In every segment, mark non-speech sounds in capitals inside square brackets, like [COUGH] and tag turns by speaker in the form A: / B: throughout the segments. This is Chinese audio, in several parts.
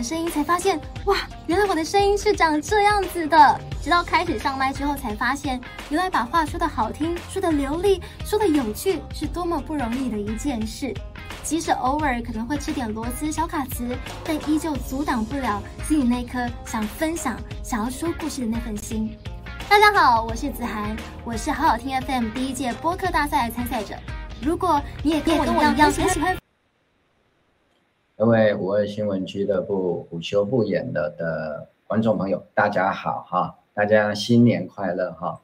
A: 的声音，才发现哇，原来我的声音是长这样子的。直到开始上麦之后，才发现原来把话说得好听、说得流利、说得有趣，是多么不容易的一件事。即使偶尔可能会吃点螺丝小卡词，但依旧阻挡不了心里那颗想分享、想要说故事的那份心。大家好，我是子涵，我是好好听 FM 第一届播客大赛的参赛者。如果你也跟我一样很喜欢。
B: 各位五二新闻俱乐部午休不演了的观众朋友，大家好哈！大家新年快乐哈！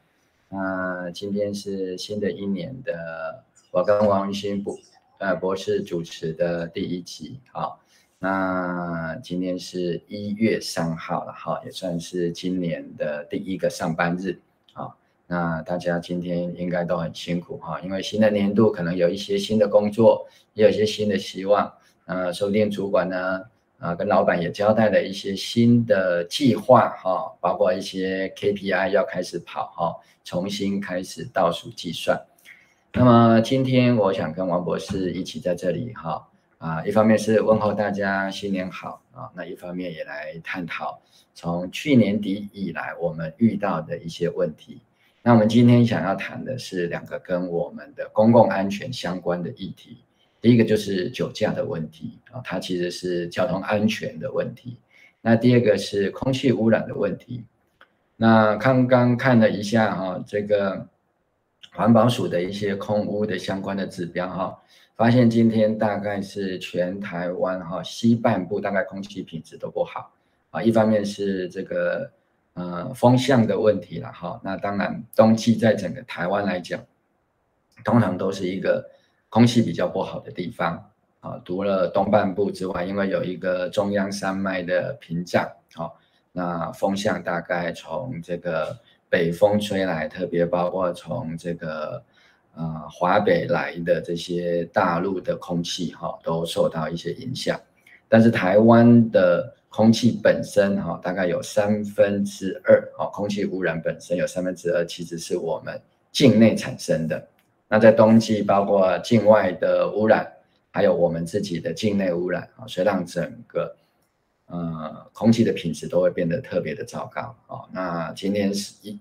B: 那今天是新的一年的，我跟王云兴博呃博士主持的第一集哈。那今天是一月三号了哈，也算是今年的第一个上班日啊。那大家今天应该都很辛苦哈，因为新的年度可能有一些新的工作，也有一些新的希望。呃，收店主管呢，啊，跟老板也交代了一些新的计划哈，包括一些 KPI 要开始跑哈，重新开始倒数计算。那么今天我想跟王博士一起在这里哈，啊，一方面是问候大家新年好啊，那一方面也来探讨从去年底以来我们遇到的一些问题。那我们今天想要谈的是两个跟我们的公共安全相关的议题。第一个就是酒驾的问题啊，它其实是交通安全的问题。那第二个是空气污染的问题。那刚刚看了一下哈，这个环保署的一些空污的相关的指标哈，发现今天大概是全台湾哈西半部大概空气品质都不好啊。一方面是这个呃风向的问题了哈，那当然冬季在整个台湾来讲，通常都是一个。空气比较不好的地方啊，除了东半部之外，因为有一个中央山脉的屏障，好，那风向大概从这个北风吹来，特别包括从这个呃华北来的这些大陆的空气哈，都受到一些影响。但是台湾的空气本身哈，大概有三分之二，哦，空气污染本身有三分之二其实是我们境内产生的。那在冬季，包括境外的污染，还有我们自己的境内污染啊，所以让整个呃空气的品质都会变得特别的糟糕啊。那今天是一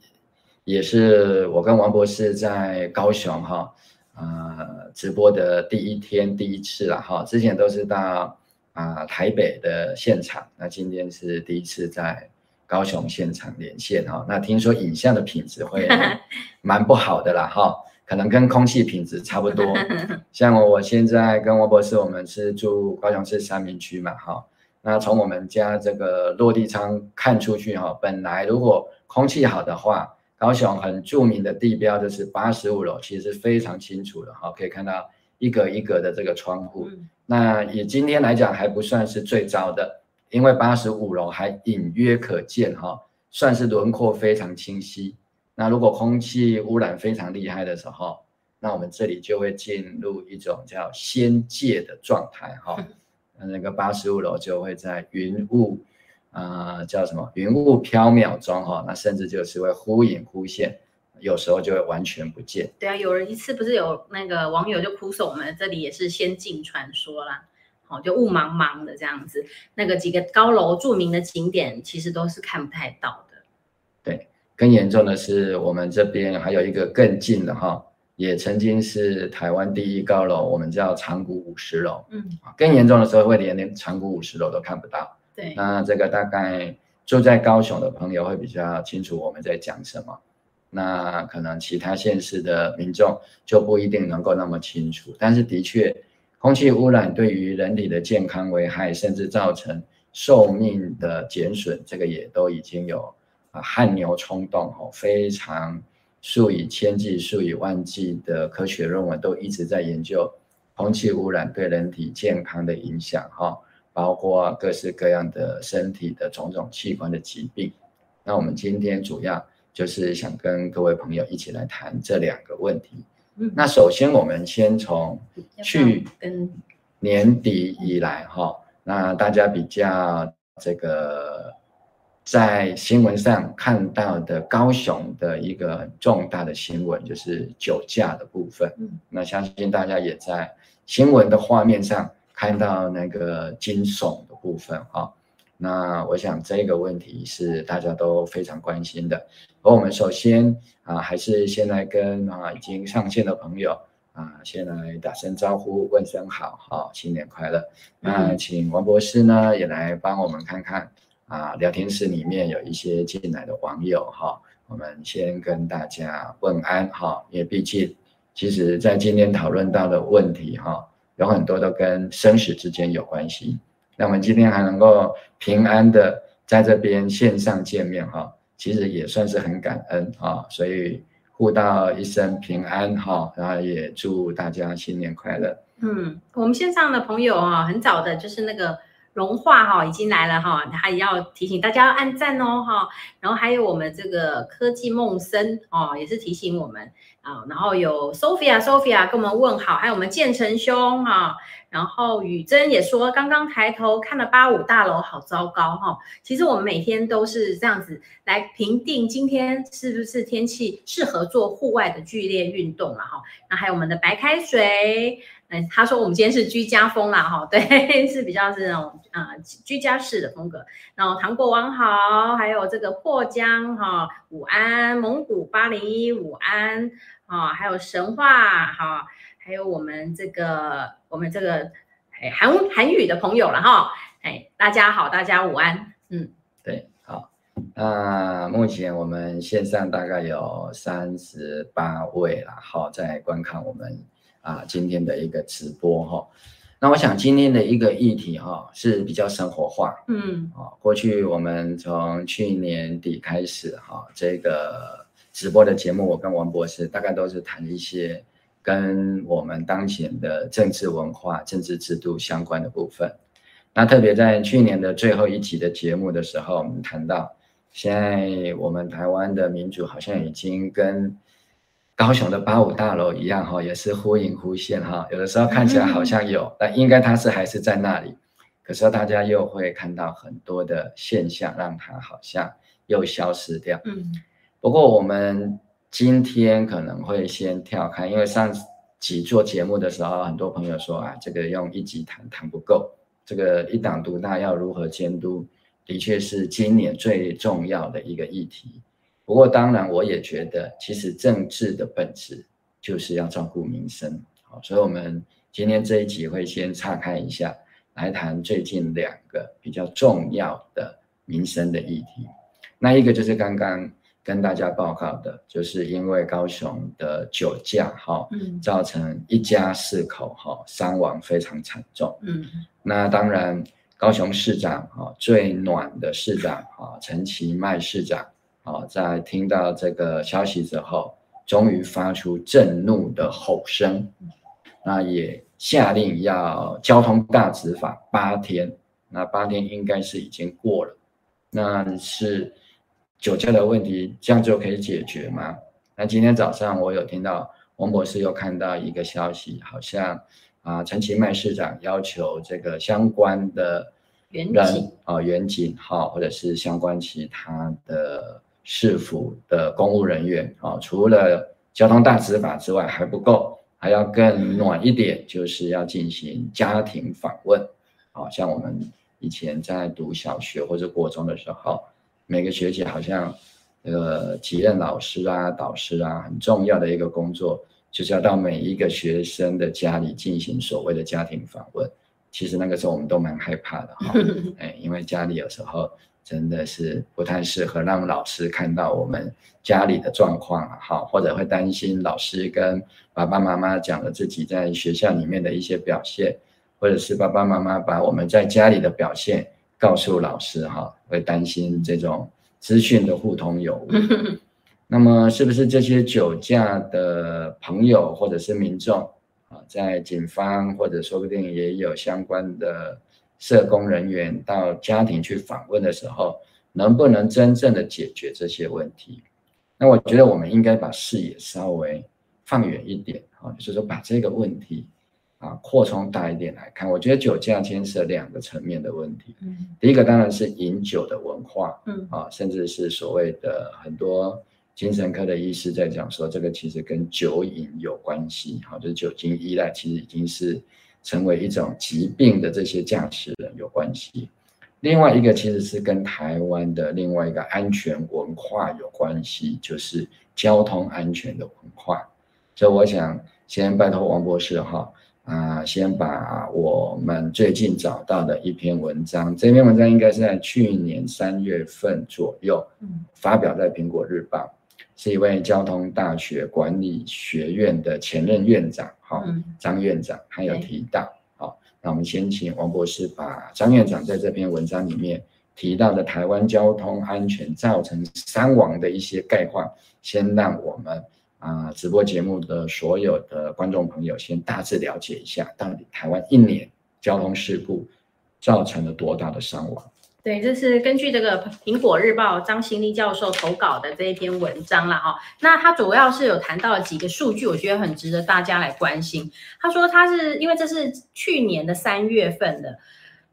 B: 也是我跟王博士在高雄哈呃直播的第一天第一次了哈，之前都是到啊台北的现场，那今天是第一次在高雄现场连线哈。那听说影像的品质会 [LAUGHS] 蛮不好的啦哈。可能跟空气品质差不多，[LAUGHS] 像我我现在跟王博士，我们是住高雄市三民区嘛，哈，那从我们家这个落地窗看出去，哈，本来如果空气好的话，高雄很著名的地标就是八十五楼，其实非常清楚的，哈，可以看到一格一格的这个窗户，那以今天来讲还不算是最糟的，因为八十五楼还隐约可见，哈，算是轮廓非常清晰。那如果空气污染非常厉害的时候，那我们这里就会进入一种叫仙界的状态哈，那个八十五楼就会在云雾，啊、呃、叫什么云雾缥缈中哈，那甚至就是会忽隐忽现，有时候就会完全不见。
C: 对啊，有人一次不是有那个网友就哭诉我们这里也是仙境传说啦，好，就雾茫茫的这样子，那个几个高楼著名的景点其实都是看不太到。
B: 更严重的是，我们这边还有一个更近的哈，也曾经是台湾第一高楼，我们叫长谷五十楼。嗯，更严重的时候会连连长谷五十楼都看不到。对，那这个大概住在高雄的朋友会比较清楚我们在讲什么。那可能其他县市的民众就不一定能够那么清楚。但是的确，空气污染对于人体的健康危害，甚至造成寿命的减损，这个也都已经有。汗牛充栋哦，非常数以千计、数以万计的科学论文都一直在研究空气污染对人体健康的影响哈，包括各式各样的身体的种种器官的疾病。那我们今天主要就是想跟各位朋友一起来谈这两个问题。那首先我们先从去年底以来哈，那大家比较这个。在新闻上看到的高雄的一个重大的新闻，就是酒驾的部分。嗯，那相信大家也在新闻的画面上看到那个惊悚的部分哈。那我想这个问题是大家都非常关心的。而我们首先啊，还是先来跟啊已经上线的朋友啊，先来打声招呼，问声好，好，新年快乐。那请王博士呢也来帮我们看看啊，聊天室里面有一些进来的网友哈，我们先跟大家问安哈，因为毕竟其实在今天讨论到的问题哈，有很多都跟生死之间有关系。那我们今天还能够平安的在这边线上见面哈，其实也算是很感恩啊，所以互道一声平安哈，然后也祝大家新年快乐。
C: 嗯，我们线上的朋友啊，很早的就是那个融化哈已经来了哈，他也要提醒大家要按赞哦哈，然后还有我们这个科技梦生哦，也是提醒我们啊，然后有 Sophia Sophia 跟我们问好，还有我们建成兄哈。然后雨珍也说，刚刚抬头看了八五大楼，好糟糕哈。其实我们每天都是这样子来评定今天是不是天气适合做户外的剧烈运动了哈。那还有我们的白开水，嗯，他说我们今天是居家风啦哈，对，[LAUGHS] 是比较是那种啊、居家式的风格。然后糖果王好，还有这个破江哈，午安，蒙古八零一午安啊，还有神话哈。还有我们这个，我们这个，哎，韩韩语的朋友了哈，哎，大家好，大家午安，嗯，
B: 对，好，那目前我们线上大概有三十八位了，好，在观看我们啊今天的一个直播哈。那我想今天的一个议题哈是比较生活化，嗯，啊，过去我们从去年底开始哈，这个直播的节目，我跟王博士大概都是谈一些。跟我们当前的政治文化、政治制度相关的部分，那特别在去年的最后一集的节目的时候，我们谈到，现在我们台湾的民主好像已经跟高雄的八五大楼一样哈，也是忽隐忽现哈，有的时候看起来好像有，但应该它是还是在那里，可是大家又会看到很多的现象，让它好像又消失掉。嗯，不过我们。今天可能会先跳开，因为上集做节目的时候，很多朋友说啊，这个用一集谈谈不够，这个一党独大要如何监督，的确是今年最重要的一个议题。不过当然，我也觉得，其实政治的本质就是要照顾民生。好，所以我们今天这一集会先岔开一下，来谈最近两个比较重要的民生的议题。那一个就是刚刚。跟大家报告的，就是因为高雄的酒驾哈，造成一家四口哈伤亡非常惨重。嗯，那当然，高雄市长哈最暖的市长哈陈其迈市长啊，在听到这个消息之后，终于发出震怒的吼声，那也下令要交通大执法八天，那八天应该是已经过了，那是。酒驾的问题这样就可以解决吗？那今天早上我有听到王博士又看到一个消息，好像啊陈其迈市长要求这个相关的人啊员警哈，或者是相关其他的市府的公务人员啊，除了交通大执法之外还不够，还要更暖一点，就是要进行家庭访问。好像我们以前在读小学或者国中的时候。每个学期好像，呃，体验老师啊、导师啊，很重要的一个工作，就是要到每一个学生的家里进行所谓的家庭访问。其实那个时候我们都蛮害怕的哈，[LAUGHS] 哎，因为家里有时候真的是不太适合让老师看到我们家里的状况哈，或者会担心老师跟爸爸妈妈讲了自己在学校里面的一些表现，或者是爸爸妈妈把我们在家里的表现。告诉老师哈，会担心这种资讯的互通有无。[LAUGHS] 那么，是不是这些酒驾的朋友或者是民众啊，在警方或者说不定也有相关的社工人员到家庭去访问的时候，能不能真正的解决这些问题？那我觉得我们应该把视野稍微放远一点啊，就是说把这个问题。啊，扩充大一点来看，我觉得酒驾牵涉两个层面的问题。嗯，第一个当然是饮酒的文化，嗯啊，甚至是所谓的很多精神科的医师在讲说，这个其实跟酒瘾有关系。好，就是酒精依赖其实已经是成为一种疾病的这些驾驶人有关系。另外一个其实是跟台湾的另外一个安全文化有关系，就是交通安全的文化。所以我想先拜托王博士哈啊，先把我们最近找到的一篇文章，这篇文章应该是在去年三月份左右，发表在苹果日报，是一位交通大学管理学院的前任院长哈张院长，还有提到，好，那我们先请王博士把张院长在这篇文章里面提到的台湾交通安全造成伤亡的一些概况，先让我们。啊，直播节目的所有的观众朋友，先大致了解一下，到底台湾一年交通事故造成了多大的伤亡？
C: 对，这是根据这个苹果日报张新立教授投稿的这一篇文章了哈。那他主要是有谈到了几个数据，我觉得很值得大家来关心。他说他是因为这是去年的三月份的。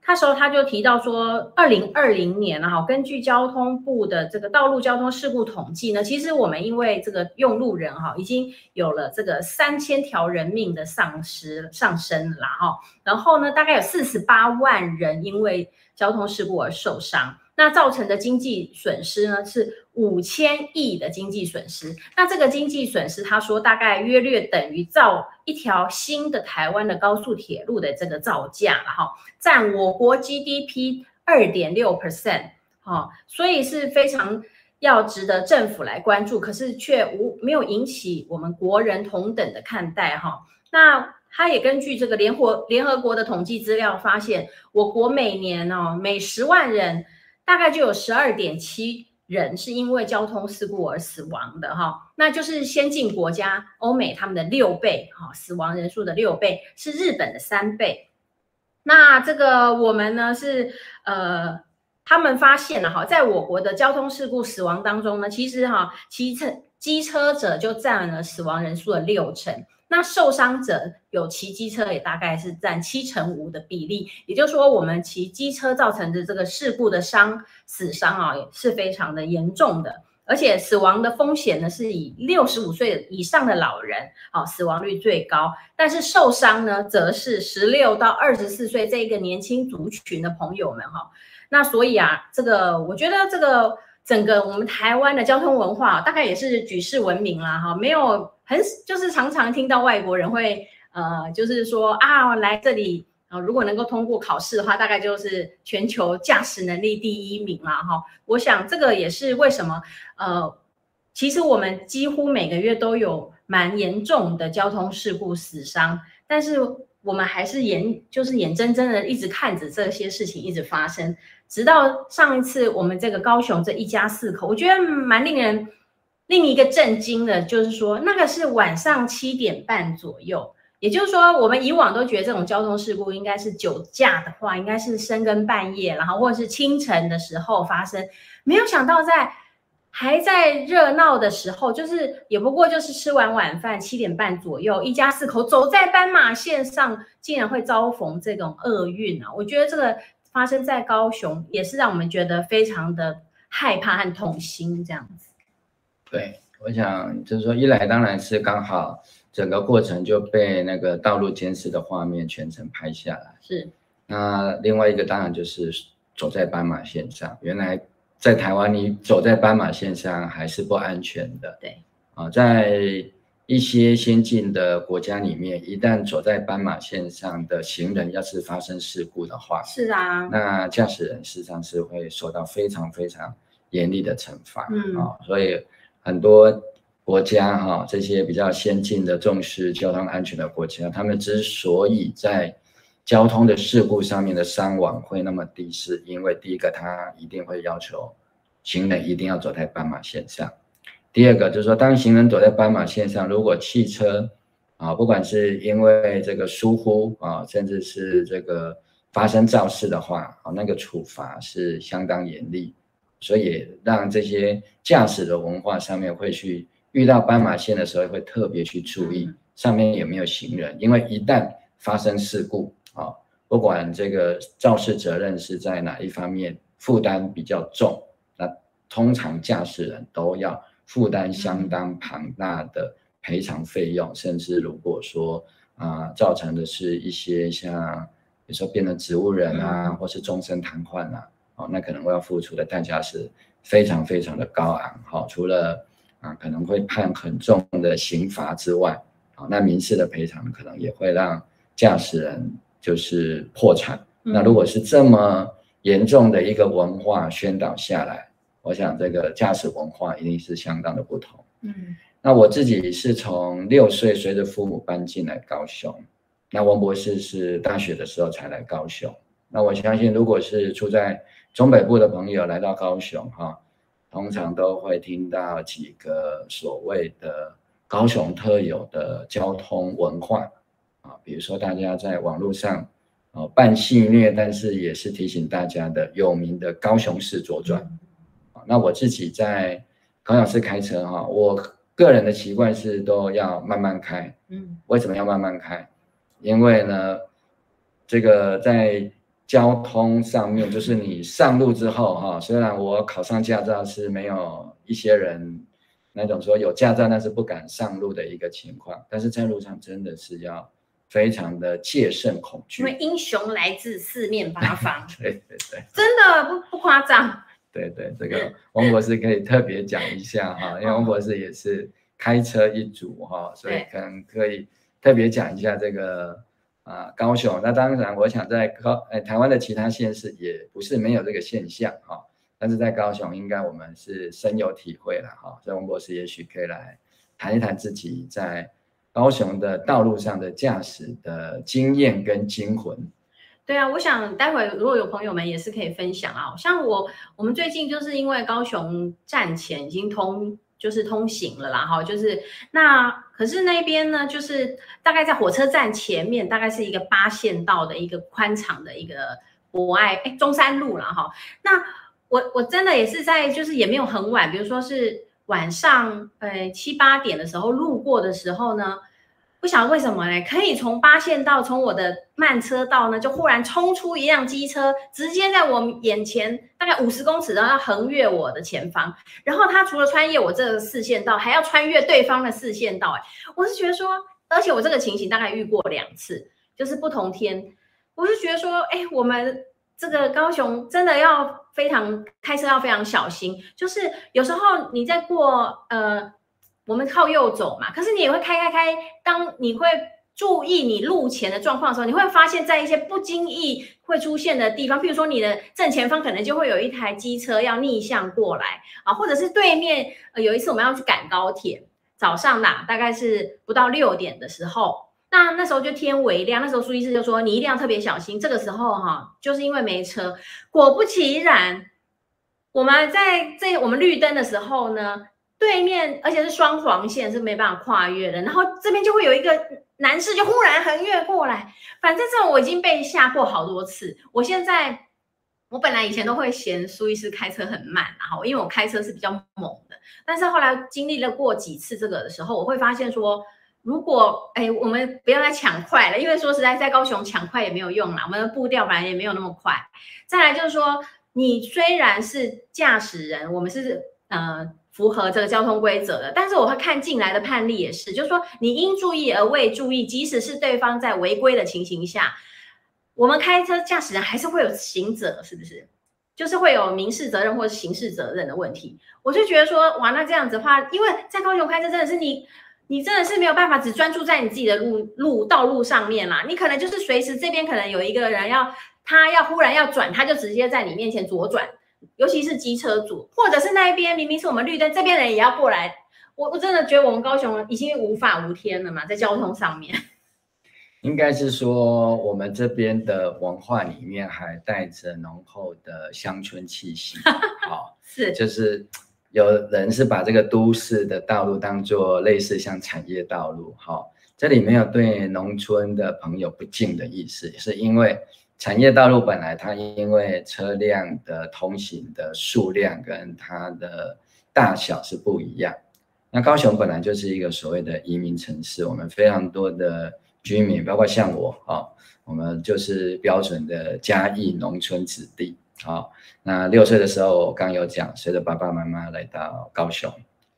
C: 那时候他就提到说，二零二零年哈，根据交通部的这个道路交通事故统计呢，其实我们因为这个用路人哈，已经有了这个三千条人命的丧失上升了哈，然后呢，大概有四十八万人因为交通事故而受伤。那造成的经济损失呢，是五千亿的经济损失。那这个经济损失，他说大概约略等于造一条新的台湾的高速铁路的这个造价了哈，占我国 GDP 二点六 percent 哈，所以是非常要值得政府来关注，可是却无没有引起我们国人同等的看待哈。那他也根据这个联合联合国的统计资料发现，我国每年哦每十万人。大概就有十二点七人是因为交通事故而死亡的哈，那就是先进国家欧美他们的六倍哈，死亡人数的六倍是日本的三倍。那这个我们呢是呃，他们发现了哈，在我国的交通事故死亡当中呢，其实哈骑车机车者就占了死亡人数的六成。那受伤者有骑机车也大概是占七成五的比例，也就是说，我们骑机车造成的这个事故的伤死伤啊，也是非常的严重的，而且死亡的风险呢是以六十五岁以上的老人啊死亡率最高，但是受伤呢则是十六到二十四岁这一个年轻族群的朋友们哈，那所以啊，这个我觉得这个整个我们台湾的交通文化大概也是举世闻名啦哈，没有。很就是常常听到外国人会呃，就是说啊，来这里啊，如果能够通过考试的话，大概就是全球驾驶能力第一名啦哈。我想这个也是为什么呃，其实我们几乎每个月都有蛮严重的交通事故死伤，但是我们还是眼就是眼睁睁的一直看着这些事情一直发生，直到上一次我们这个高雄这一家四口，我觉得蛮令人。另一个震惊的就是说，那个是晚上七点半左右，也就是说，我们以往都觉得这种交通事故应该是酒驾的话，应该是深更半夜，然后或者是清晨的时候发生，没有想到在还在热闹的时候，就是也不过就是吃完晚饭七点半左右，一家四口走在斑马线上，竟然会遭逢这种厄运啊！我觉得这个发生在高雄，也是让我们觉得非常的害怕和痛心，这样子。
B: 对，我想就是说，一来当然是刚好整个过程就被那个道路监视的画面全程拍下来。
C: 是。
B: 那另外一个当然就是走在斑马线上，原来在台湾你走在斑马线上还是不安全的。
C: 对。
B: 啊，在一些先进的国家里面，一旦走在斑马线上的行人要是发生事故的话，
C: 是啊，
B: 那驾驶人实上是会受到非常非常严厉的惩罚。嗯。啊，所以。很多国家哈，这些比较先进的、重视交通安全的国家，他们之所以在交通的事故上面的伤亡会那么低，是因为第一个，他一定会要求行人一定要走在斑马线上；第二个，就是说，当行人走在斑马线上，如果汽车啊，不管是因为这个疏忽啊，甚至是这个发生肇事的话，啊，那个处罚是相当严厉。所以让这些驾驶的文化上面会去遇到斑马线的时候，会特别去注意上面有没有行人，因为一旦发生事故啊，不管这个肇事责任是在哪一方面负担比较重，那通常驾驶人都要负担相当庞大的赔偿费用，甚至如果说啊造成的是一些像比如说变成植物人啊，或是终身瘫痪啊。好，那可能会要付出的代价是非常非常的高昂，好，除了啊可能会判很重的刑罚之外，好，那民事的赔偿可能也会让驾驶人就是破产。那如果是这么严重的一个文化宣导下来，我想这个驾驶文化一定是相当的不同。
C: 嗯，
B: 那我自己是从六岁随着父母搬进来高雄，那王博士是大学的时候才来高雄。那我相信，如果是住在中北部的朋友来到高雄，哈，通常都会听到几个所谓的高雄特有的交通文化啊，比如说大家在网络上。哦，半戏谑，但是也是提醒大家的有名的高雄市左转。那我自己在高雄市开车哈，我个人的习惯是都要慢慢开。嗯，为什么要慢慢开？因为呢，这个在交通上面，就是你上路之后哈，虽然我考上驾照是没有一些人那种说有驾照但是不敢上路的一个情况，但是在路上真的是要。非常的戒慎恐惧，
C: 因为英雄来自四面八方。[LAUGHS]
B: 对对对，
C: 真的不不夸张。
B: 对对，这个王博士可以特别讲一下哈，因为王博士也是开车一族哈，所以可能可以特别讲一下这个啊高雄。那当然，我想在高哎台湾的其他县市也不是没有这个现象哈，但是在高雄应该我们是深有体会了哈，所以王博士也许可以来谈一谈自己在。高雄的道路上的驾驶的经验跟惊魂，
C: 对啊，我想待会如果有朋友们也是可以分享啊。像我，我们最近就是因为高雄站前已经通，就是通行了啦，哈，就是那可是那边呢，就是大概在火车站前面，大概是一个八线道的一个宽敞的一个博爱哎中山路了哈。那我我真的也是在，就是也没有很晚，比如说是。晚上，呃，七八点的时候路过的时候呢，不晓得为什么呢，可以从八线道，从我的慢车道呢，就忽然冲出一辆机车，直接在我眼前大概五十公尺，然后要横越我的前方。然后他除了穿越我这个四线道，还要穿越对方的四线道。哎，我是觉得说，而且我这个情形大概遇过两次，就是不同天。我是觉得说，哎，我们。这个高雄真的要非常开车要非常小心，就是有时候你在过呃，我们靠右走嘛，可是你也会开开开，当你会注意你路前的状况的时候，你会发现在一些不经意会出现的地方，譬如说你的正前方可能就会有一台机车要逆向过来啊，或者是对面，呃，有一次我们要去赶高铁，早上啦，大概是不到六点的时候。那那时候就天微亮，那时候苏医师就说，你一定要特别小心。这个时候哈，就是因为没车。果不其然，我们在这我们绿灯的时候呢，对面而且是双黄线是没办法跨越的。然后这边就会有一个男士就忽然横越过来。反正这种我已经被吓过好多次。我现在我本来以前都会嫌苏医师开车很慢，然后因为我开车是比较猛的。但是后来经历了过几次这个的时候，我会发现说。如果哎，我们不要再抢快了，因为说实在，在高雄抢快也没有用啦，我们的步调本来也没有那么快。再来就是说，你虽然是驾驶人，我们是呃符合这个交通规则的，但是我会看进来的判例也是，就是说你应注意而未注意，即使是对方在违规的情形下，我们开车驾驶人还是会有刑责，是不是？就是会有民事责任或者刑事责任的问题。我就觉得说，哇，那这样子的话，因为在高雄开车真的是你。你真的是没有办法只专注在你自己的路路道路上面啦，你可能就是随时这边可能有一个人要他要忽然要转，他就直接在你面前左转，尤其是机车主，或者是那一边明明是我们绿灯，这边人也要过来。我我真的觉得我们高雄已经无法无天了嘛，在交通上面。
B: 应该是说我们这边的文化里面还带着浓厚的乡村气息，[LAUGHS] 好，
C: 是
B: 就是。有人是把这个都市的道路当做类似像产业道路，哈，这里没有对农村的朋友不敬的意思，是因为产业道路本来它因为车辆的通行的数量跟它的大小是不一样。那高雄本来就是一个所谓的移民城市，我们非常多的居民，包括像我，啊，我们就是标准的嘉义农村子弟。好，那六岁的时候，刚有讲，随着爸爸妈妈来到高雄，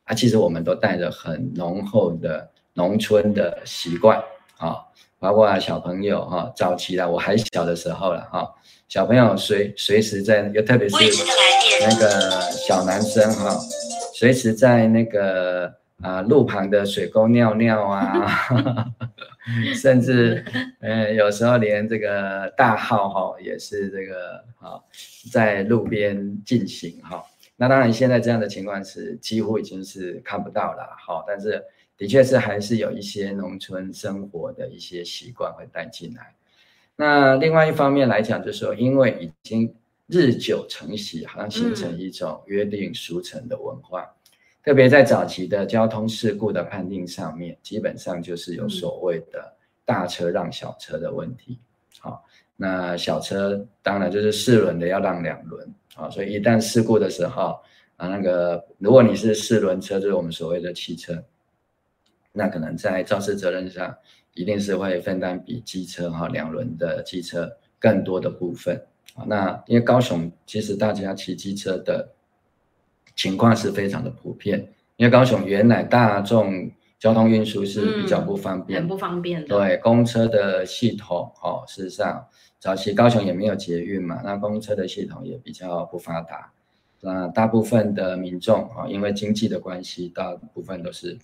B: 啊，其实我们都带着很浓厚的农村的习惯，啊，包括小朋友哈，早期了我还小的时候了哈，小朋友随随时在，又特别是那个小男生哈，随时在那个啊路旁的水沟尿尿啊，[LAUGHS] 甚至呃有时候连这个大号哈也是这个啊在路边进行哈。那当然，现在这样的情况是几乎已经是看不到了，好，但是的确是还是有一些农村生活的一些习惯会带进来。那另外一方面来讲，就是说，因为已经日久成习，好像形成一种约定俗成的文化，嗯、特别在早期的交通事故的判定上面，基本上就是有所谓的大车让小车的问题，好。那小车当然就是四轮的要让两轮啊，所以一旦事故的时候啊，那个如果你是四轮车，就是我们所谓的汽车，那可能在肇事责任上一定是会分担比机车哈两轮的机车更多的部分啊。那因为高雄其实大家骑机车的情况是非常的普遍，因为高雄原来大众。交通运输是比较不方便，
C: 很不方便的。
B: 对，公车的系统，哦，事实上早期高雄也没有捷运嘛，那公车的系统也比较不发达。那大部分的民众，啊，因为经济的关系，大部分都是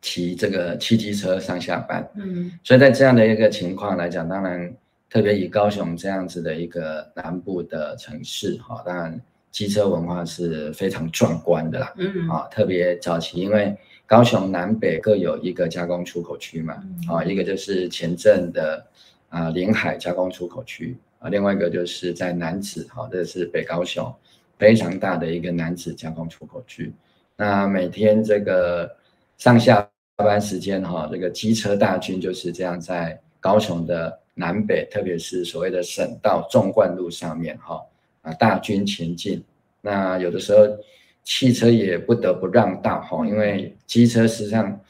B: 骑这个汽机车上下班。嗯，所以在这样的一个情况来讲，当然特别以高雄这样子的一个南部的城市，哈，当然机车文化是非常壮观的啦。嗯，啊，特别早期因为。高雄南北各有一个加工出口区嘛，啊，一个就是前镇的啊临海加工出口区啊，另外一个就是在南子，哈，这是北高雄非常大的一个南子加工出口区。那每天这个上下班时间，哈，这个机车大军就是这样在高雄的南北，特别是所谓的省道纵贯路上面，哈，啊大军前进。那有的时候。汽车也不得不让道哈，因为机车实际上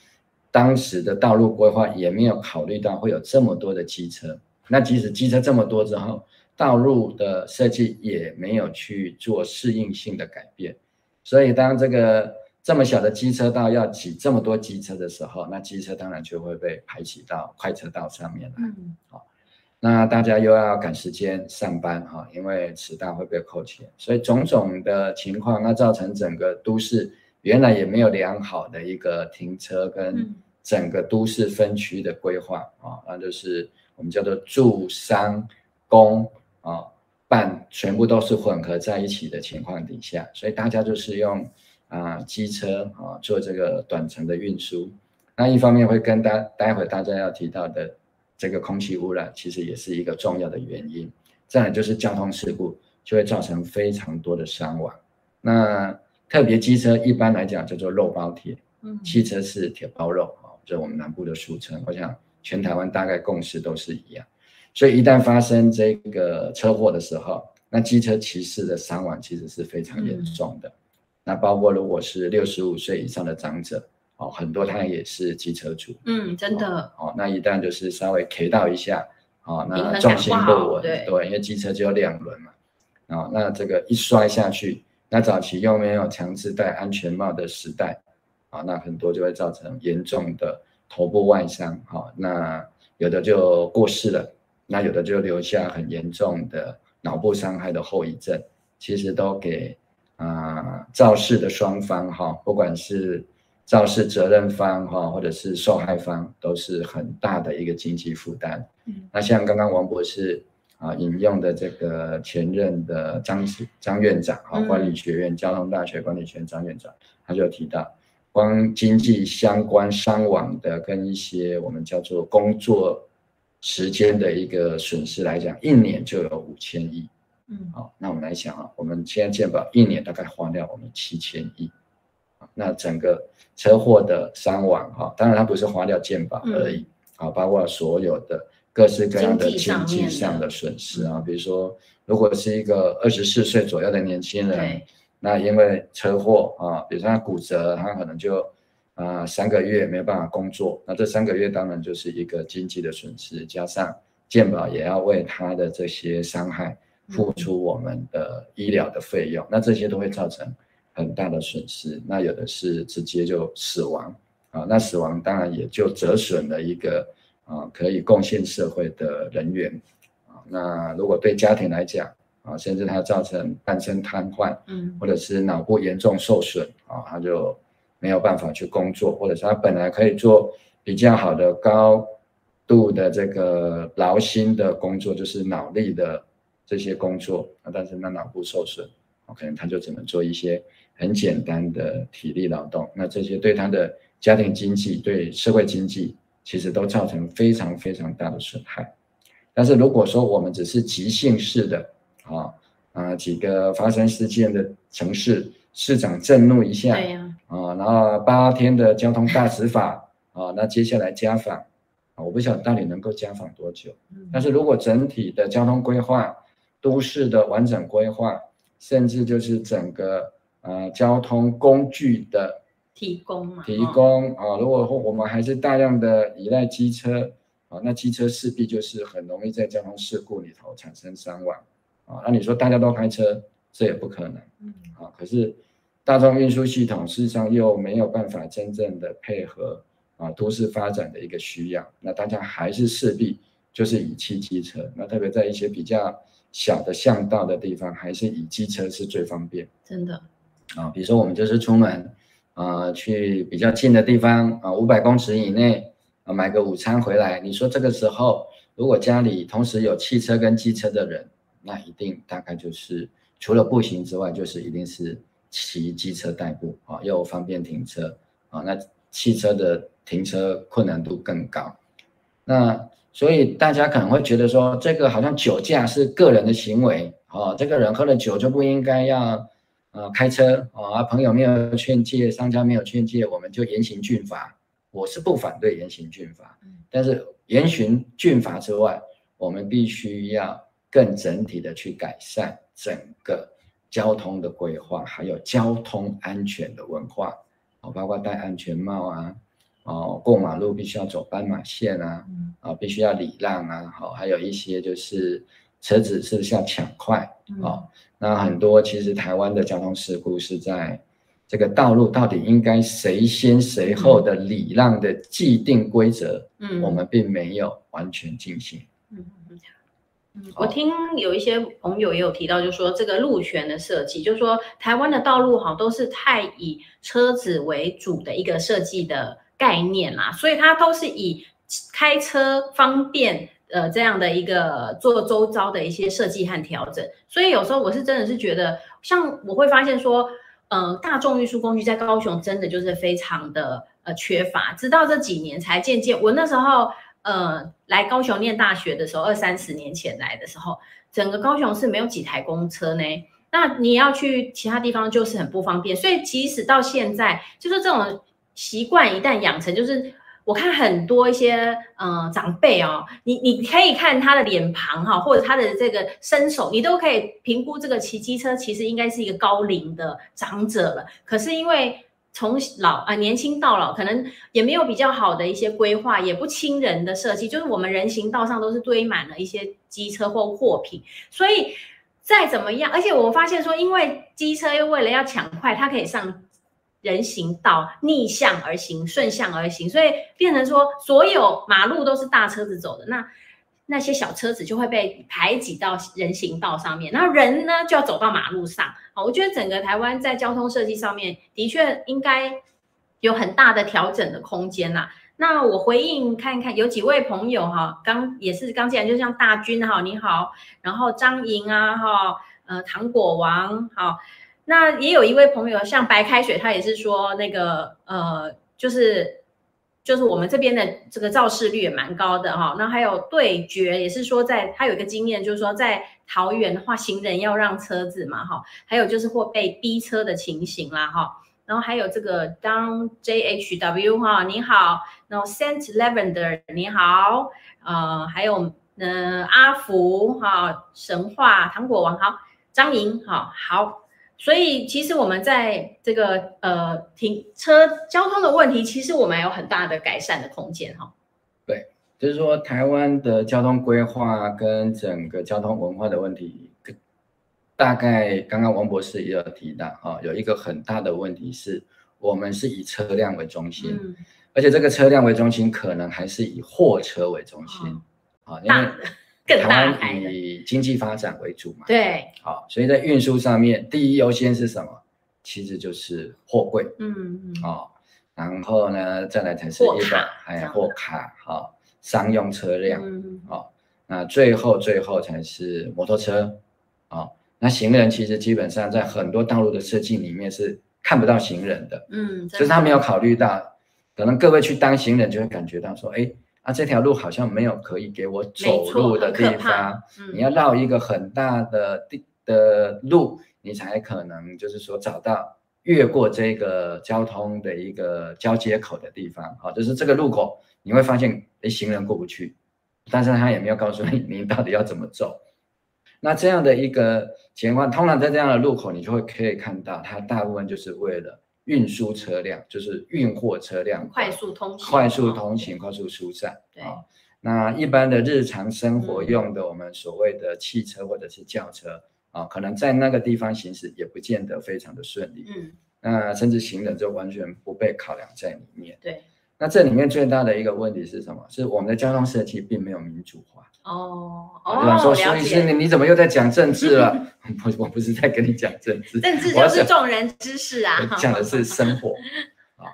B: 当时的道路规划也没有考虑到会有这么多的机车。那即使机车这么多之后，道路的设计也没有去做适应性的改变。所以当这个这么小的机车道要挤这么多机车的时候，那机车当然就会被排挤到快车道上面来。好。那大家又要赶时间上班哈，因为迟到会被扣钱，所以种种的情况，那造成整个都市原来也没有良好的一个停车跟整个都市分区的规划啊，那就是我们叫做住商工啊办全部都是混合在一起的情况底下，所以大家就是用啊机车啊做这个短程的运输，那一方面会跟大待会大家要提到的。这个空气污染其实也是一个重要的原因，再来就是交通事故就会造成非常多的伤亡。那特别机车一般来讲叫做肉包铁，嗯汽车是铁包肉啊，就我们南部的俗称。我想全台湾大概共识都是一样，所以一旦发生这个车祸的时候，那机车骑士的伤亡其实是非常严重的。那包括如果是六十五岁以上的长者。哦，很多他也是机车主，
C: 嗯，真的，
B: 哦，那一旦就是稍微 K 到一下，哦，那重心不稳，对，对，因为机车只有两轮嘛，哦，那这个一摔下去，那早期又没有强制戴安全帽的时代，啊，那很多就会造成严重的头部外伤，哈，那有的就过世了，那有的就留下很严重的脑部伤害的后遗症，其实都给啊肇事的双方，哈，不管是肇事责任方哈，或者是受害方，都是很大的一个经济负担。嗯，那像刚刚王博士啊引用的这个前任的张张院长啊，管理学院交通大学管理学院张院长，他就提到，光经济相关伤亡的跟一些我们叫做工作时间的一个损失来讲，一年就有五千亿。嗯，好，那我们来想啊，我们现在健保一年大概花掉我们七千亿。那整个车祸的伤亡哈，当然它不是花掉健保而已啊，包括所有的各式各样的经济上的损失啊，比如说如果是一个二十四岁左右的年轻人，那因为车祸啊，比如说他骨折，他可能就啊三个月没有办法工作，那这三个月当然就是一个经济的损失，加上健保也要为他的这些伤害付出我们的医疗的费用，那这些都会造成。很大的损失，那有的是直接就死亡啊，那死亡当然也就折损了一个啊可以贡献社会的人员啊。那如果对家庭来讲啊，甚至他造成半身瘫痪，嗯，或者是脑部严重受损啊，他就没有办法去工作，或者是他本来可以做比较好的高度的这个劳心的工作，就是脑力的这些工作啊，但是那脑部受损，可能他就只能做一些很简单的体力劳动。那这些对他的家庭经济、对社会经济，其实都造成非常非常大的损害。但是如果说我们只是急性式的啊啊几个发生事件的城市，市长震怒一下，对呀，啊，然后八天的交通大执法啊，那接下来家访。我不晓得到底能够家访多久，但是如果整体的交通规划、都市的完整规划，甚至就是整个呃交通工具的
C: 提供嘛，
B: 提供啊，如果我们还是大量的依赖机车啊，那机车势必就是很容易在交通事故里头产生伤亡啊。那你说大家都开车，这也不可能嗯啊。可是大众运输系统事实上又没有办法真正的配合。啊，都市发展的一个需要，那大家还是势必就是以汽机车，那特别在一些比较小的巷道的地方，还是以机车是最方便。
C: 真的，
B: 啊，比如说我们就是出门，啊，去比较近的地方，啊，五百公尺以内，啊，买个午餐回来，你说这个时候如果家里同时有汽车跟机车的人，那一定大概就是除了步行之外，就是一定是骑机车代步，啊，又方便停车，啊，那汽车的。停车困难度更高，那所以大家可能会觉得说，这个好像酒驾是个人的行为哦，这个人喝了酒就不应该要呃开车哦，啊朋友没有劝诫，商家没有劝诫，我们就严刑峻法。我是不反对严刑峻法，但是严刑峻法之外，我们必须要更整体的去改善整个交通的规划，还有交通安全的文化，哦，包括戴安全帽啊。哦，过马路必须要走斑马线啊，啊，必须要礼让啊，好，还有一些就是车子是不是要抢快啊？那很多其实台湾的交通事故是在这个道路到底应该谁先谁后的礼让的既定规则，嗯，我们并没有完全进行。嗯
C: 嗯嗯，我听有一些朋友也有提到，就是说这个路权的设计，就是说台湾的道路好像都是太以车子为主的一个设计的。概念啦，所以它都是以开车方便呃这样的一个做周遭的一些设计和调整，所以有时候我是真的是觉得，像我会发现说，呃，大众运输工具在高雄真的就是非常的呃缺乏，直到这几年才渐渐，我那时候呃来高雄念大学的时候，二三十年前来的时候，整个高雄是没有几台公车呢，那你要去其他地方就是很不方便，所以即使到现在，就是这种。习惯一旦养成，就是我看很多一些呃长辈哦，你你可以看他的脸庞哈，或者他的这个身手，你都可以评估这个骑机车其实应该是一个高龄的长者了。可是因为从老啊、年轻到老，可能也没有比较好的一些规划，也不亲人的设计，就是我们人行道上都是堆满了一些机车或货品，所以再怎么样，而且我发现说，因为机车又为了要抢快，它可以上。人行道逆向而行，顺向而行，所以变成说所有马路都是大车子走的，那那些小车子就会被排挤到人行道上面，那人呢就要走到马路上。好，我觉得整个台湾在交通设计上面的确应该有很大的调整的空间呐。那我回应看看，有几位朋友哈，刚也是刚进来，就像大军哈，你好，然后张莹啊哈，呃糖果王好。那也有一位朋友，像白开水，他也是说那个呃，就是就是我们这边的这个肇事率也蛮高的哈。那还有对决，也是说在他有一个经验，就是说在桃园的话，行人要让车子嘛哈。还有就是会被逼车的情形啦哈。然后还有这个 Down JHW 哈，你好。然后 Saint Lavender 你好。呃，还有嗯、呃、阿福哈，神话糖果王好，张莹好好。所以，其实我们在这个呃停车交通的问题，其实我们有很大的改善的空间哈。
B: 对，就是说台湾的交通规划跟整个交通文化的问题，大概刚刚王博士也有提到哈，有一个很大的问题是，我们是以车辆为中心，而且这个车辆为中心，可能还是以货车为中心，啊、哦，因为
C: 更大
B: 台湾以经济发展为主嘛，
C: 对，
B: 好，所以在运输上面，第一优先是什么？其实就是货柜，
C: 嗯嗯，
B: 哦，然后呢，再来才是一个还有货卡，好，商用车辆，嗯，哦，那最后最后才是摩托车，哦，那行人其实基本上在很多道路的设计里面是看不到行人的，嗯，就是他没有考虑到，可能各位去当行人就会感觉到说，哎，啊这条路好像没有可以给我走路的地方，你要绕一个很大的地的路。你才可能就是说找到越过这个交通的一个交接口的地方，好，就是这个路口你会发现，哎，行人过不去，但是他也没有告诉 [LAUGHS] 你你到底要怎么走。那这样的一个情况，通常在这样的路口，你就会可以看到，它大部分就是为了运输车辆，就是运货车辆
C: 快速通行、
B: 快速通行、快速疏散。对，那一般的日常生活用的我们所谓的汽车或者是轿车。啊，可能在那个地方行驶也不见得非常的顺利，嗯，那甚至行人就完全不被考量在里面。对，那这里面最大的一个问题是什么？是我们的交通设计并没有民主化。哦哦，比方说，苏医师，你你怎么又在讲政治了？[LAUGHS] 我我不是在跟你讲政治，
C: 政治就是众人之事啊。
B: 讲的是生活 [LAUGHS] 啊，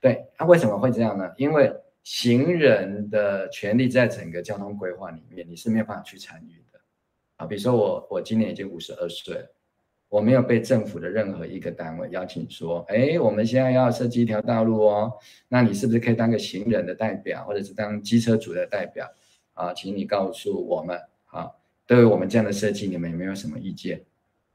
B: 对，那为什么会这样呢？因为行人的权利在整个交通规划里面，你是没有办法去参与的啊。比如说我，我今年已经五十二岁了，我没有被政府的任何一个单位邀请说，哎，我们现在要设计一条道路哦，那你是不是可以当个行人的代表，或者是当机车主的代表啊？请你告诉我们，啊，对于我们这样的设计，你们有没有什么意见？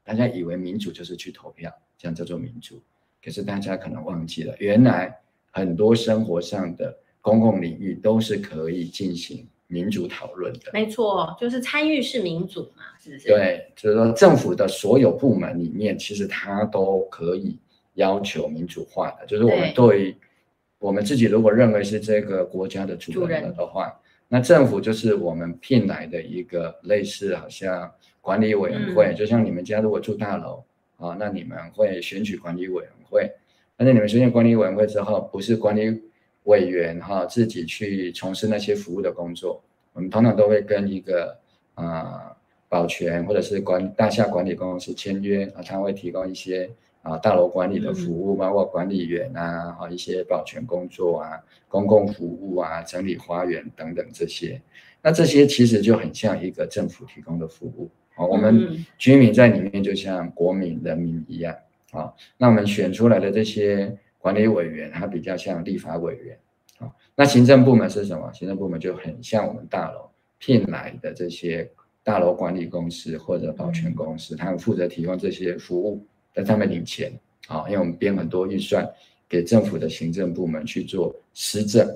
B: 大家以为民主就是去投票，这样叫做民主，可是大家可能忘记了，原来很多生活上的公共领域都是可以进行。民主讨论的，
C: 没错，就是参与式民主嘛，是不是？
B: 对，就是说政府的所有部门里面，其实它都可以要求民主化的。就是我们对于我们自己，如果认为是这个国家的主人了的话，那政府就是我们聘来的一个类似好像管理委员会，嗯、就像你们家如果住大楼啊，那你们会选举管理委员会，但是你们选举管理委员会之后，不是管理。委员哈自己去从事那些服务的工作，我们通常都会跟一个啊、呃、保全或者是管大厦管理公司签约啊，他会提供一些啊大楼管理的服务，包括管理员啊，啊一些保全工作啊，公共服务啊，整理花园等等这些。那这些其实就很像一个政府提供的服务啊，我们居民在里面就像国民人民一样啊。那我们选出来的这些。管理委员，他比较像立法委员，啊，那行政部门是什么？行政部门就很像我们大楼聘来的这些大楼管理公司或者保全公司，他们负责提供这些服务，在上面领钱，啊，因为我们编很多预算给政府的行政部门去做施政，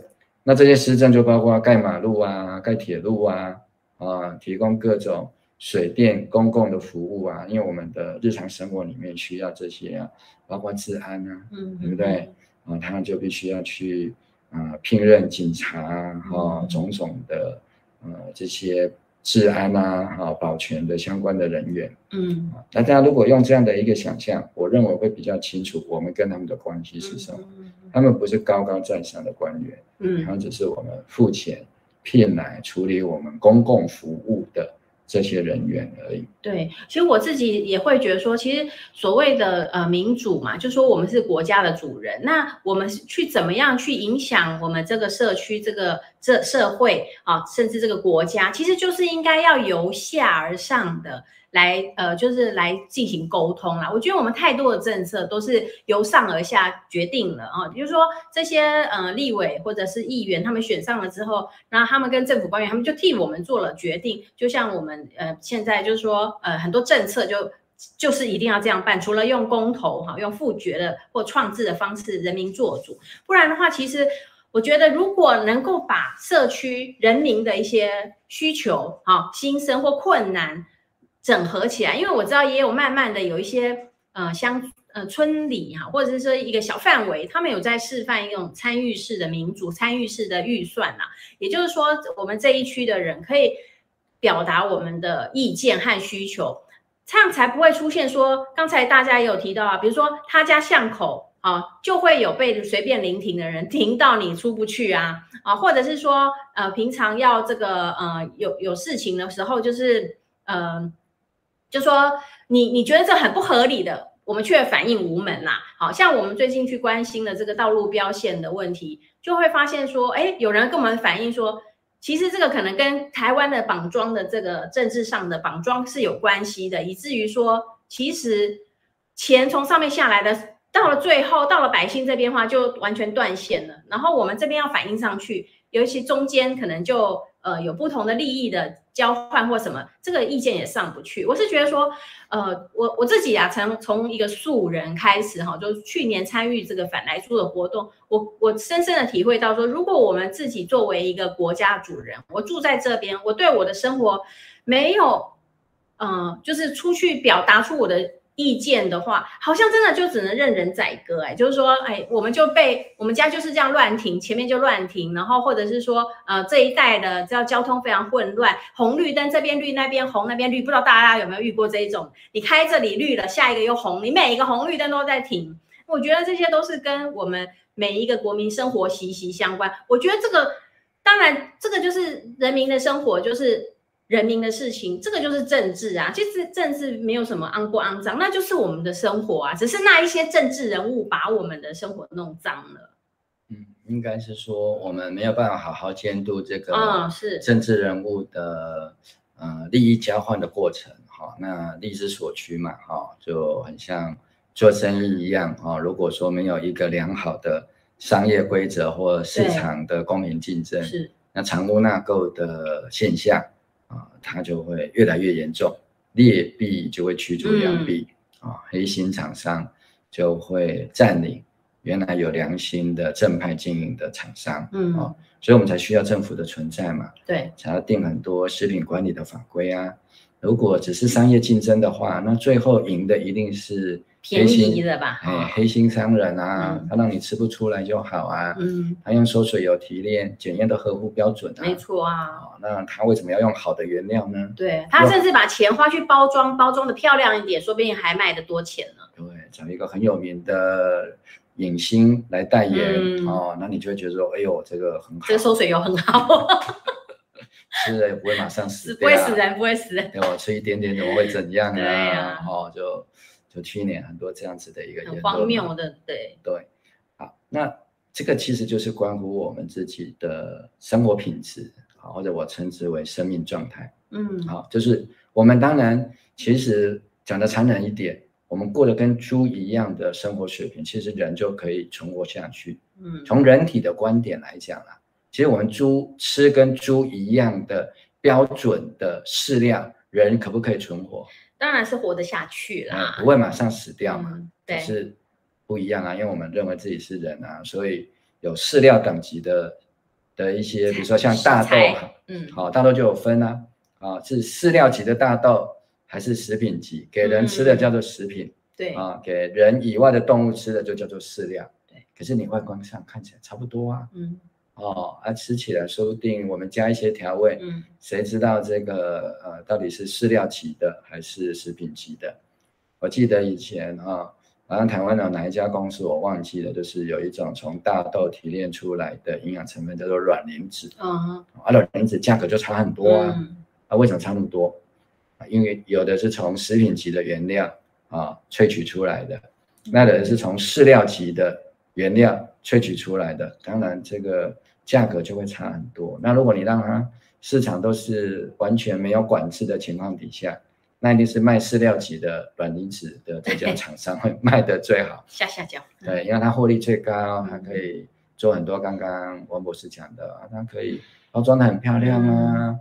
B: 那这些施政就包括盖马路啊、盖铁路啊，啊，提供各种。水电公共的服务啊，因为我们的日常生活里面需要这些啊，包括治安啊，嗯，对不对？啊，他们就必须要去啊聘任警察啊，哈，种种的呃这些治安啊，哈，保全的相关的人员，嗯，那大家如果用这样的一个想象，我认为会比较清楚，我们跟他们的关系是什么？他们不是高高在上的官员，嗯，他们只是我们付钱聘来处理我们公共服务的。这些人员而已。
C: 对，其实我自己也会觉得说，其实所谓的呃民主嘛，就说我们是国家的主人，那我们去怎么样去影响我们这个社区、这个这社会啊，甚至这个国家，其实就是应该要由下而上的。来，呃，就是来进行沟通啦。我觉得我们太多的政策都是由上而下决定了啊。比如说这些呃立委或者是议员，他们选上了之后，然后他们跟政府官员，他们就替我们做了决定。就像我们呃现在就是说，呃很多政策就就是一定要这样办，除了用公投哈，用复决的或创制的方式，人民做主。不然的话，其实我觉得如果能够把社区人民的一些需求、好心声或困难。整合起来，因为我知道也有慢慢的有一些呃乡呃村里哈，或者是说一个小范围，他们有在示范一种参与式的民主、参与式的预算呐。也就是说，我们这一区的人可以表达我们的意见和需求，这样才不会出现说刚才大家也有提到啊，比如说他家巷口啊，就会有被随便临停的人停到你出不去啊，啊，或者是说，呃，平常要这个，呃，有有事情的时候，就是，呃，就说你你觉得这很不合理的，我们却反应无门呐、啊。好像我们最近去关心的这个道路标线的问题，就会发现说，哎，有人跟我们反映说，其实这个可能跟台湾的绑桩的这个政治上的绑桩是有关系的，以至于说，其实钱从上面下来的。到了最后，到了百姓这边的话，就完全断线了。然后我们这边要反映上去，尤其中间可能就呃有不同的利益的交换或什么，这个意见也上不去。我是觉得说，呃，我我自己啊，从从一个素人开始哈，就去年参与这个反莱猪的活动，我我深深的体会到说，如果我们自己作为一个国家主人，我住在这边，我对我的生活没有，嗯、就是出去表达出我的。意见的话，好像真的就只能任人宰割哎，就是说，哎，我们就被我们家就是这样乱停，前面就乱停，然后或者是说，呃，这一带的这交通非常混乱，红绿灯这边绿那边红那边绿，不知道大家有没有遇过这一种？你开这里绿了，下一个又红，你每一个红绿灯都在停，我觉得这些都是跟我们每一个国民生活息息相关。我觉得这个，当然这个就是人民的生活，就是。人民的事情，这个就是政治啊。其实政治没有什么肮不肮脏，那就是我们的生活啊。只是那一些政治人物把我们的生活弄脏了。
B: 嗯，应该是说我们没有办法好好监督这个
C: 啊，是
B: 政治人物的呃利益交换的过程。哈，那利之所趋嘛，哈，就很像做生意一样啊。如果说没有一个良好的商业规则或市场的公平竞争，是那藏污纳垢的现象。啊，它就会越来越严重，劣币就会驱逐良币，嗯、啊，黑心厂商就会占领原来有良心的正派经营的厂商，嗯啊，所以我们才需要政府的存在嘛，
C: 对，
B: 才要定很多食品管理的法规啊。如果只是商业竞争的话，那最后赢的一定是。
C: 便宜的吧，
B: 哎，黑心商人啊，嗯、他让你吃不出来就好啊，嗯，他用收水油提炼，检验都合乎标准啊，
C: 没错啊，
B: 哦，那他为什么要用好的原料呢？
C: 对，他甚至把钱花去包装，包装的漂亮一点，说不定还卖得多钱呢。
B: 对，找一个很有名的影星来代言，嗯、哦，那你就会觉得说，哎呦，这个很好，
C: 这个收水油很好，[LAUGHS]
B: 吃了也不会马上死，[LAUGHS]
C: 不会死人，不会死人，
B: 对，我吃一点点怎么会怎样啊？
C: 啊，
B: 哦，就。就去年很多这样子的一个
C: 很荒谬的，对。
B: 对，好，那这个其实就是关乎我们自己的生活品质，好，或者我称之为生命状态，嗯，好，就是我们当然其实讲的残忍一点，我们过得跟猪一样的生活水平，其实人就可以存活下去，嗯，从人体的观点来讲啊，其实我们猪吃跟猪一样的标准的饲料，人可不可以存活？
C: 当然是活得下去啦，
B: 不会马上死掉嘛。
C: 嗯、对，
B: 是不一样啊，因为我们认为自己是人啊，所以有饲料等级的的一些，比如说像大豆，嗯，好，大豆就有分啊，啊，是饲料级的大豆还是食品级？给人吃的叫做食品，嗯、对啊，给人以外的动物吃的就叫做饲料，对。可是你外观上看起来差不多啊，嗯。哦，啊，吃起来说不定我们加一些调味，嗯，谁知道这个呃到底是饲料级的还是食品级的？我记得以前啊，好像台湾的哪一家公司我忘记了，就是有一种从大豆提炼出来的营养成分叫做卵磷脂，嗯，啊，卵磷脂价格就差很多啊，嗯、啊，为什么差那么多？啊，因为有的是从食品级的原料啊萃取出来的，那有的是从饲料级的原料萃取出来的，当然这个。价格就会差很多。那如果你让它市场都是完全没有管制的情况底下，那一定是卖饲料级的卵磷脂的这家厂商 [LAUGHS] 会卖得最好。
C: 下下脚。
B: 对，因为它获利最高，还可以做很多刚刚王博士讲的，它可以包装得很漂亮啊。嗯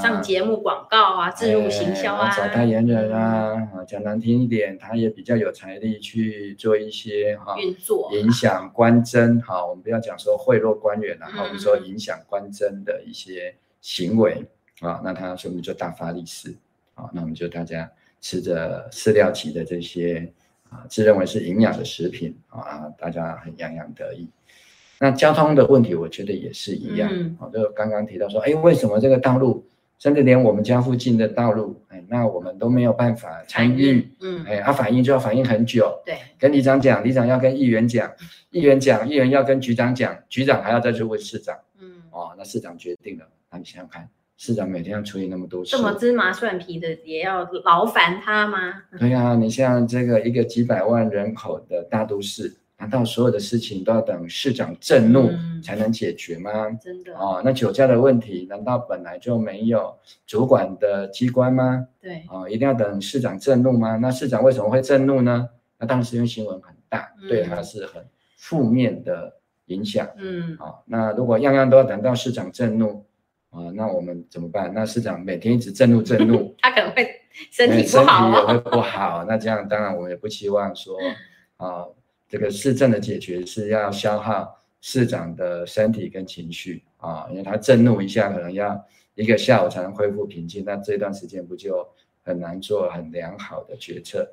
C: 上节目广告啊，自入行销啊，
B: 找代言人啊，啊，讲难听一点，他也比较有财力去做一些哈运作，影响官真哈。我们不要讲说贿赂官员，然后我们说影响官真的一些行为啊，那他说不定就大发利市啊。那我们就大家吃着饲料级的这些啊，自认为是营养的食品啊，大家很洋洋得意。那交通的问题，我觉得也是一样。好、嗯，就刚刚提到说，哎，为什么这个道路甚至连我们家附近的道路，哎，那我们都没有办法参与，
C: 嗯，
B: 哎，他、啊、反应就要反应很久，
C: 对，
B: 跟里长讲，里长要跟议员讲，议员讲，议员要跟局长讲，局长还要再去问市长，嗯，哦，那市长决定了，那你想想看。市长每天要处理那么多事，
C: 这么芝麻蒜皮的也要劳烦他吗？
B: 对呀、啊，你像这个一个几百万人口的大都市，难道所有的事情都要等市长震怒才能解决吗？
C: 嗯、真的
B: 哦，那酒驾的问题难道本来就没有主管的机关吗？
C: 对，
B: 哦，一定要等市长震怒吗？那市长为什么会震怒呢？那当然是因为新闻很大，嗯、对他是很负面的影响。嗯，好、哦，那如果样样都要等到市长震怒。啊，那我们怎么办？那市长每天一直震怒震怒，[LAUGHS]
C: 他可能会身体不好，
B: 身体也会不好。那这样当然我们也不期望说，[LAUGHS] 啊，这个市政的解决是要消耗市长的身体跟情绪啊，因为他震怒一下可能要一个下午才能恢复平静，那这段时间不就很难做很良好的决策？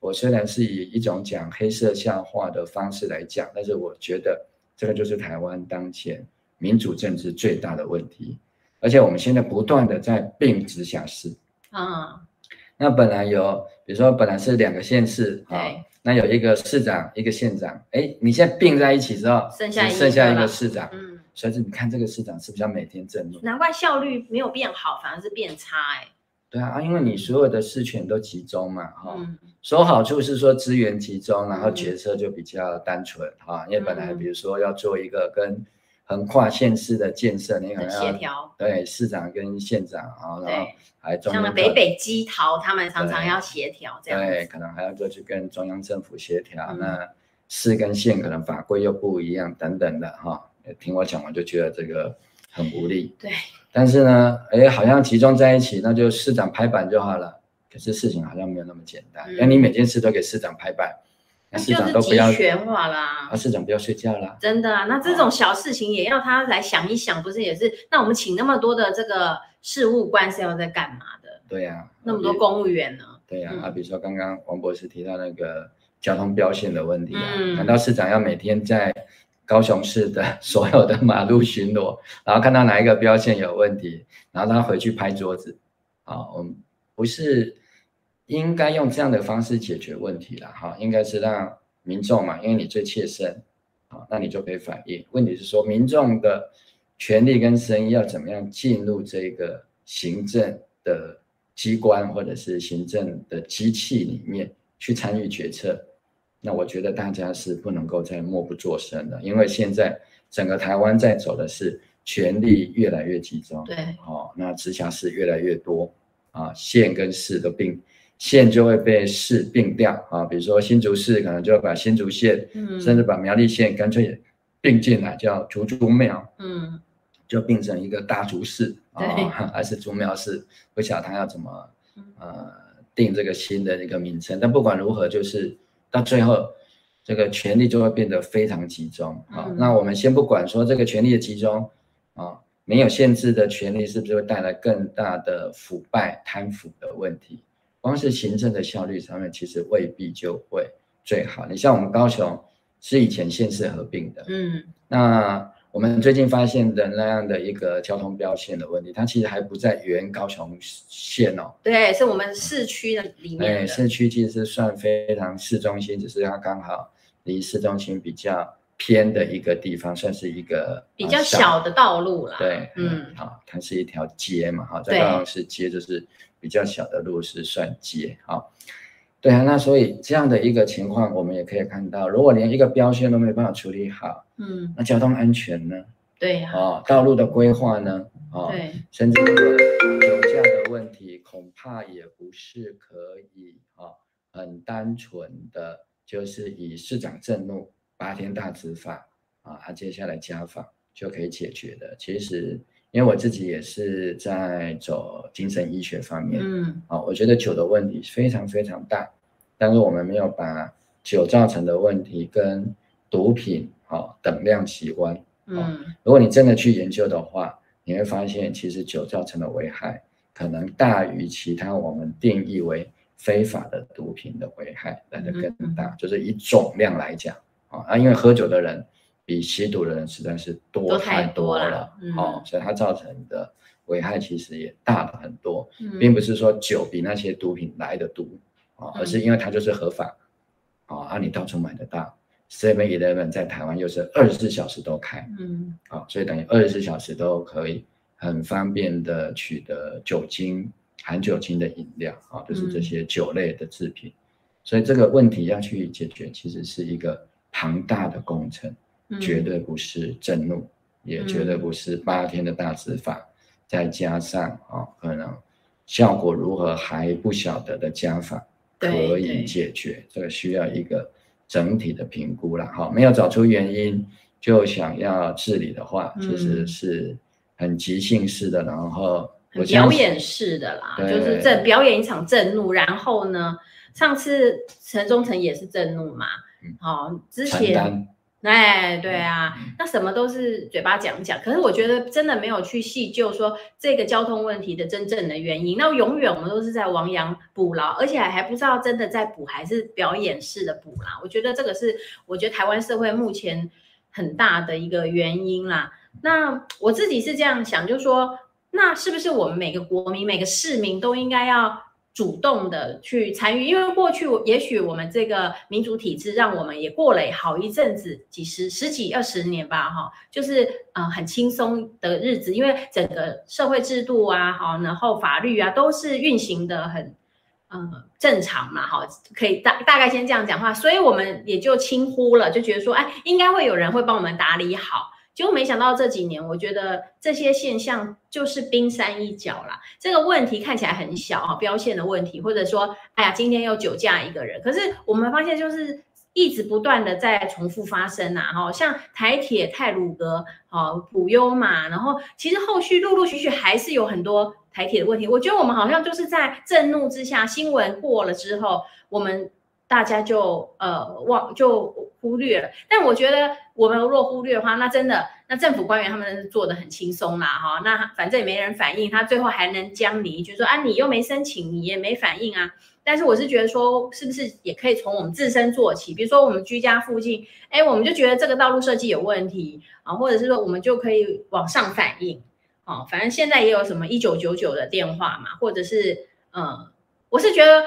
B: 我虽然是以一种讲黑色笑话的方式来讲，但是我觉得这个就是台湾当前民主政治最大的问题。而且我们现在不断的在并直辖市啊，那本来有，比如说本来是两个县市啊，那有一个市长，一个县长，哎，你现在并在一起之后，
C: 剩下
B: 剩下一个市长，嗯，所以你看这个市长是不是要每天正怒？
C: 难怪效率没有变好，反而是变差哎。
B: 对啊，因为你所有的事权都集中嘛，哈，说好处是说资源集中，然后决策就比较单纯哈，因为本来比如说要做一个跟横跨县市的建设，你可能要协调，对市长跟县长啊，然后还中央
C: 像北北基桃，他们常常要协调这样，
B: 对，可能还要再去跟中央政府协调。嗯、那市跟县可能法规又不一样，等等的哈。听我讲完就觉得这个很无力。
C: 对，
B: 但是呢，哎，好像集中在一起，那就市长拍板就好了。可是事情好像没有那么简单，那、嗯、你每件事都给市长拍板。
C: 市长都不要全化啦，
B: 啊，市长不要睡觉啦，
C: 真的啊，那这种小事情也要他来想一想，不是也是？那我们请那么多的这个事务官是要在干嘛的？
B: 对呀、啊，
C: 那么多公务员呢？
B: 对呀、啊，嗯、啊，比如说刚刚王博士提到那个交通标线的问题啊，嗯、难道市长要每天在高雄市的所有的马路巡逻，[LAUGHS] 然后看到哪一个标线有问题，然后他回去拍桌子？啊，我们不是。应该用这样的方式解决问题了哈，应该是让民众嘛，因为你最切身，好，那你就可以反映。问题是说，民众的权利跟声音要怎么样进入这个行政的机关或者是行政的机器里面去参与决策？那我觉得大家是不能够再默不作声的，因为现在整个台湾在走的是权力越来越集中，
C: 对，
B: 哦，那直辖市越来越多啊，县跟市都并。县就会被市并掉啊，比如说新竹市可能就要把新竹县，嗯，甚至把苗栗县干脆并进来，叫竹竹苗，嗯，就变成一个大竹市啊，[LAUGHS] 还是竹苗市，不晓得他要怎么呃定这个新的一个名称。但不管如何，就是到最后这个权力就会变得非常集中啊。嗯、那我们先不管说这个权力的集中啊，没有限制的权力是不是会带来更大的腐败贪腐的问题？光是行政的效率上面，其实未必就会最好。你像我们高雄是以前县市合并的，嗯，那我们最近发现的那样的一个交通标线的问题，它其实还不在原高雄县哦。
C: 对，是我们市区的里面的。
B: 哎，市区其实是算非常市中心，只是它刚好离市中心比较偏的一个地方，算是一个
C: 比较小的道路啦。
B: 对，嗯，好，它是一条街嘛，哈，在高雄市街就是。比较小的路是算街，好，对啊，那所以这样的一个情况，我们也可以看到，如果连一个标线都没办法处理好，嗯，那交通安全呢？
C: 对呀，
B: 哦，道路的规划呢？哦，对，甚至这个酒驾的问题，恐怕也不是可以啊，很单纯的，就是以市长震怒八天大执法啊，他接下来家访就可以解决的，其实。因为我自己也是在走精神医学方面，嗯，啊，我觉得酒的问题非常非常大，但是我们没有把酒造成的问题跟毒品啊等量齐观，嗯，如果你真的去研究的话，你会发现其实酒造成的危害可能大于其他我们定义为非法的毒品的危害来的更大，就是以总量来讲，啊，因为喝酒的人。比吸毒的人实在是多太多了，哦，所以它造成的危害其实也大了很多，
C: 嗯、
B: 并不是说酒比那些毒品来的毒啊，而是因为它就是合法啊，啊，你到处买得到。Seven Eleven 在台湾又是二十四小时都开，
C: 嗯，
B: 啊，所以等于二十四小时都可以很方便的取得酒精含酒精的饮料啊，就是这些酒类的制品。嗯、所以这个问题要去解决，其实是一个庞大的工程，嗯、绝对不是震怒，也绝对不是八天的大执法，嗯、再加上啊，可能效果如何还不晓得的加法可以解决，这个需要一个。整体的评估了，哈，没有找出原因就想要治理的话，其实是很即兴式的，然后
C: 表演式的啦，就是这表演一场震怒，然后呢，上次陈忠诚也是震怒嘛，好，之前。哎，对啊，那什么都是嘴巴讲讲，可是我觉得真的没有去细究说这个交通问题的真正的原因，那永远我们都是在亡羊补牢，而且还不知道真的在补还是表演式的补啦。我觉得这个是我觉得台湾社会目前很大的一个原因啦。那我自己是这样想，就是说，那是不是我们每个国民、每个市民都应该要？主动的去参与，因为过去也许我们这个民主体制让我们也过了好一阵子，几十、十几、二十年吧，哈，就是呃很轻松的日子，因为整个社会制度啊，好，然后法律啊都是运行的很呃正常嘛，哈，可以大大概先这样讲话，所以我们也就轻忽了，就觉得说，哎，应该会有人会帮我们打理好。结果没想到这几年，我觉得这些现象就是冰山一角啦。这个问题看起来很小啊，标线的问题，或者说，哎呀，今天又酒驾一个人，可是我们发现就是一直不断的在重复发生呐。哈，像台铁太鲁阁，好普悠嘛，然后其实后续陆陆续续还是有很多台铁的问题。我觉得我们好像就是在震怒之下，新闻过了之后，我们。大家就呃忘就忽略了，但我觉得我们若忽略的话，那真的那政府官员他们做得很轻松啦哈，那反正也没人反应，他最后还能将你就说啊你又没申请，你也没反应啊。但是我是觉得说，是不是也可以从我们自身做起？比如说我们居家附近，哎，我们就觉得这个道路设计有问题啊，或者是说我们就可以往上反映啊。反正现在也有什么一九九九的电话嘛，或者是嗯，我是觉得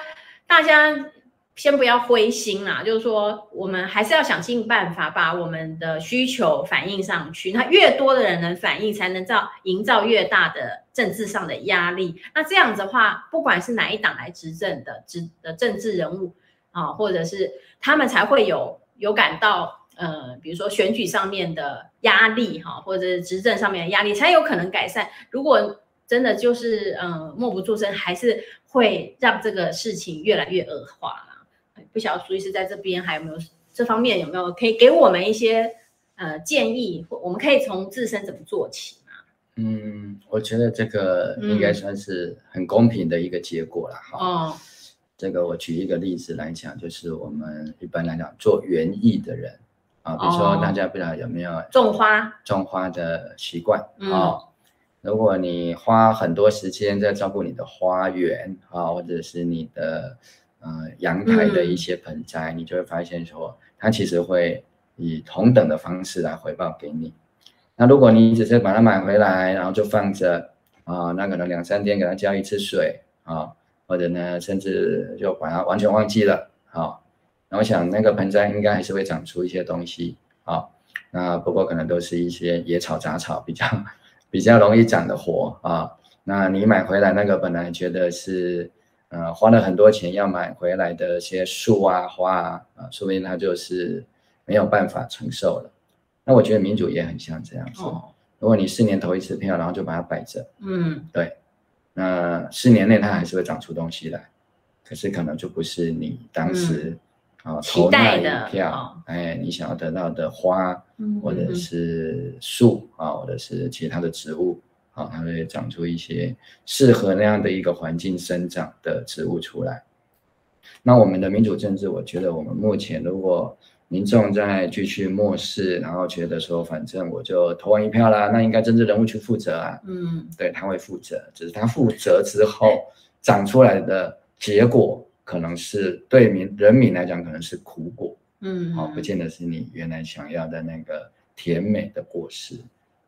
C: 大家。先不要灰心啦，就是说，我们还是要想尽办法把我们的需求反映上去。那越多的人能反映，才能造营造越大的政治上的压力。那这样子的话，不管是哪一党来执政的执的政治人物啊，或者是他们才会有有感到呃，比如说选举上面的压力哈，或者执政上面的压力，才有可能改善。如果真的就是嗯、默不作声，还是会让这个事情越来越恶化。不晓得苏医师在这边还有没有这方面有没有可以给我们一些呃建议？我们可以从自身怎么做起吗？
B: 嗯，我觉得这个应该算是很公平的一个结果了哈。
C: 嗯、哦，
B: 这个我举一个例子来讲，就是我们一般来讲做园艺的人啊，比如说大家不知道有没有
C: 种花
B: 种花的习惯啊？
C: 嗯、
B: 如果你花很多时间在照顾你的花园啊，或者是你的。呃，阳台的一些盆栽，嗯、你就会发现说，它其实会以同等的方式来回报给你。那如果你只是把它买回来，然后就放着啊，那可能两三天给它浇一次水啊，或者呢，甚至就把它完全忘记了啊，那我想那个盆栽应该还是会长出一些东西啊。那不过可能都是一些野草杂草，比较 [LAUGHS] 比较容易长的活啊。那你买回来那个本来觉得是。呃，花了很多钱要买回来的一些树啊、花啊，啊，说不定他就是没有办法承受了。那我觉得民主也很像这样子。哦、如果你四年投一次票，然后就把它摆着，
C: 嗯，
B: 对，那四年内它还是会长出东西来，可是可能就不是你当时、嗯、啊投那一票，哦、哎，你想要得到的花，
C: 嗯、
B: 或者是树啊，或者是其他的植物。啊，它会长出一些适合那样的一个环境生长的植物出来。那我们的民主政治，我觉得我们目前如果民众在继续漠视，然后觉得说反正我就投完一票啦，那应该政治人物去负责啊。
C: 嗯，
B: 对，他会负责，只是他负责之后长出来的结果，可能是对民人民来讲可能是苦果。
C: 嗯，
B: 好，不见得是你原来想要的那个甜美的果实。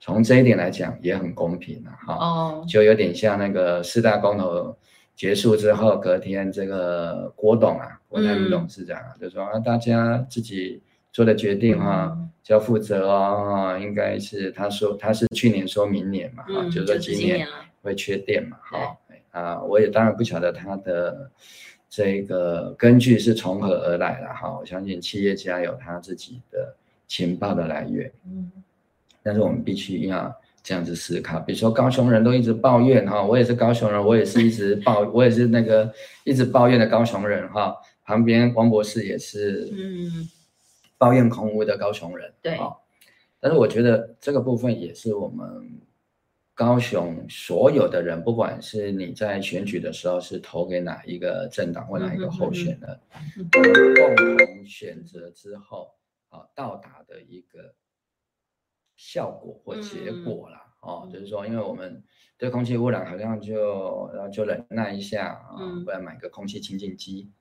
B: 从这一点来讲也很公平了哈。哦，就有点像那个四大公投结束之后，隔天这个郭董啊，国泰民董事长啊，就说啊，大家自己做的决定哈，就要负责哦。应该是他说他是去年说明年嘛，哈，就是说今年会缺电嘛，哈。啊，我也当然不晓得他的这个根据是从何而来的哈。我相信企业家有他自己的情报的来源，嗯，但是我们必须要这样子思考。比如说高雄人都一直抱怨哈，我也是高雄人，我也是一直抱，我也是那个一直抱怨的高雄人哈。旁边王博士也是，嗯，抱怨空屋的高雄人，对，但是我觉得这个部分也是我们。高雄所有的人，不管是你在选举的时候是投给哪一个政党或哪一个候选人，共同选择之后，啊，到达的一个效果或结果啦，哦，就是说，因为我们对空气污染好像就然后就忍耐一下啊，不然买个空气清净机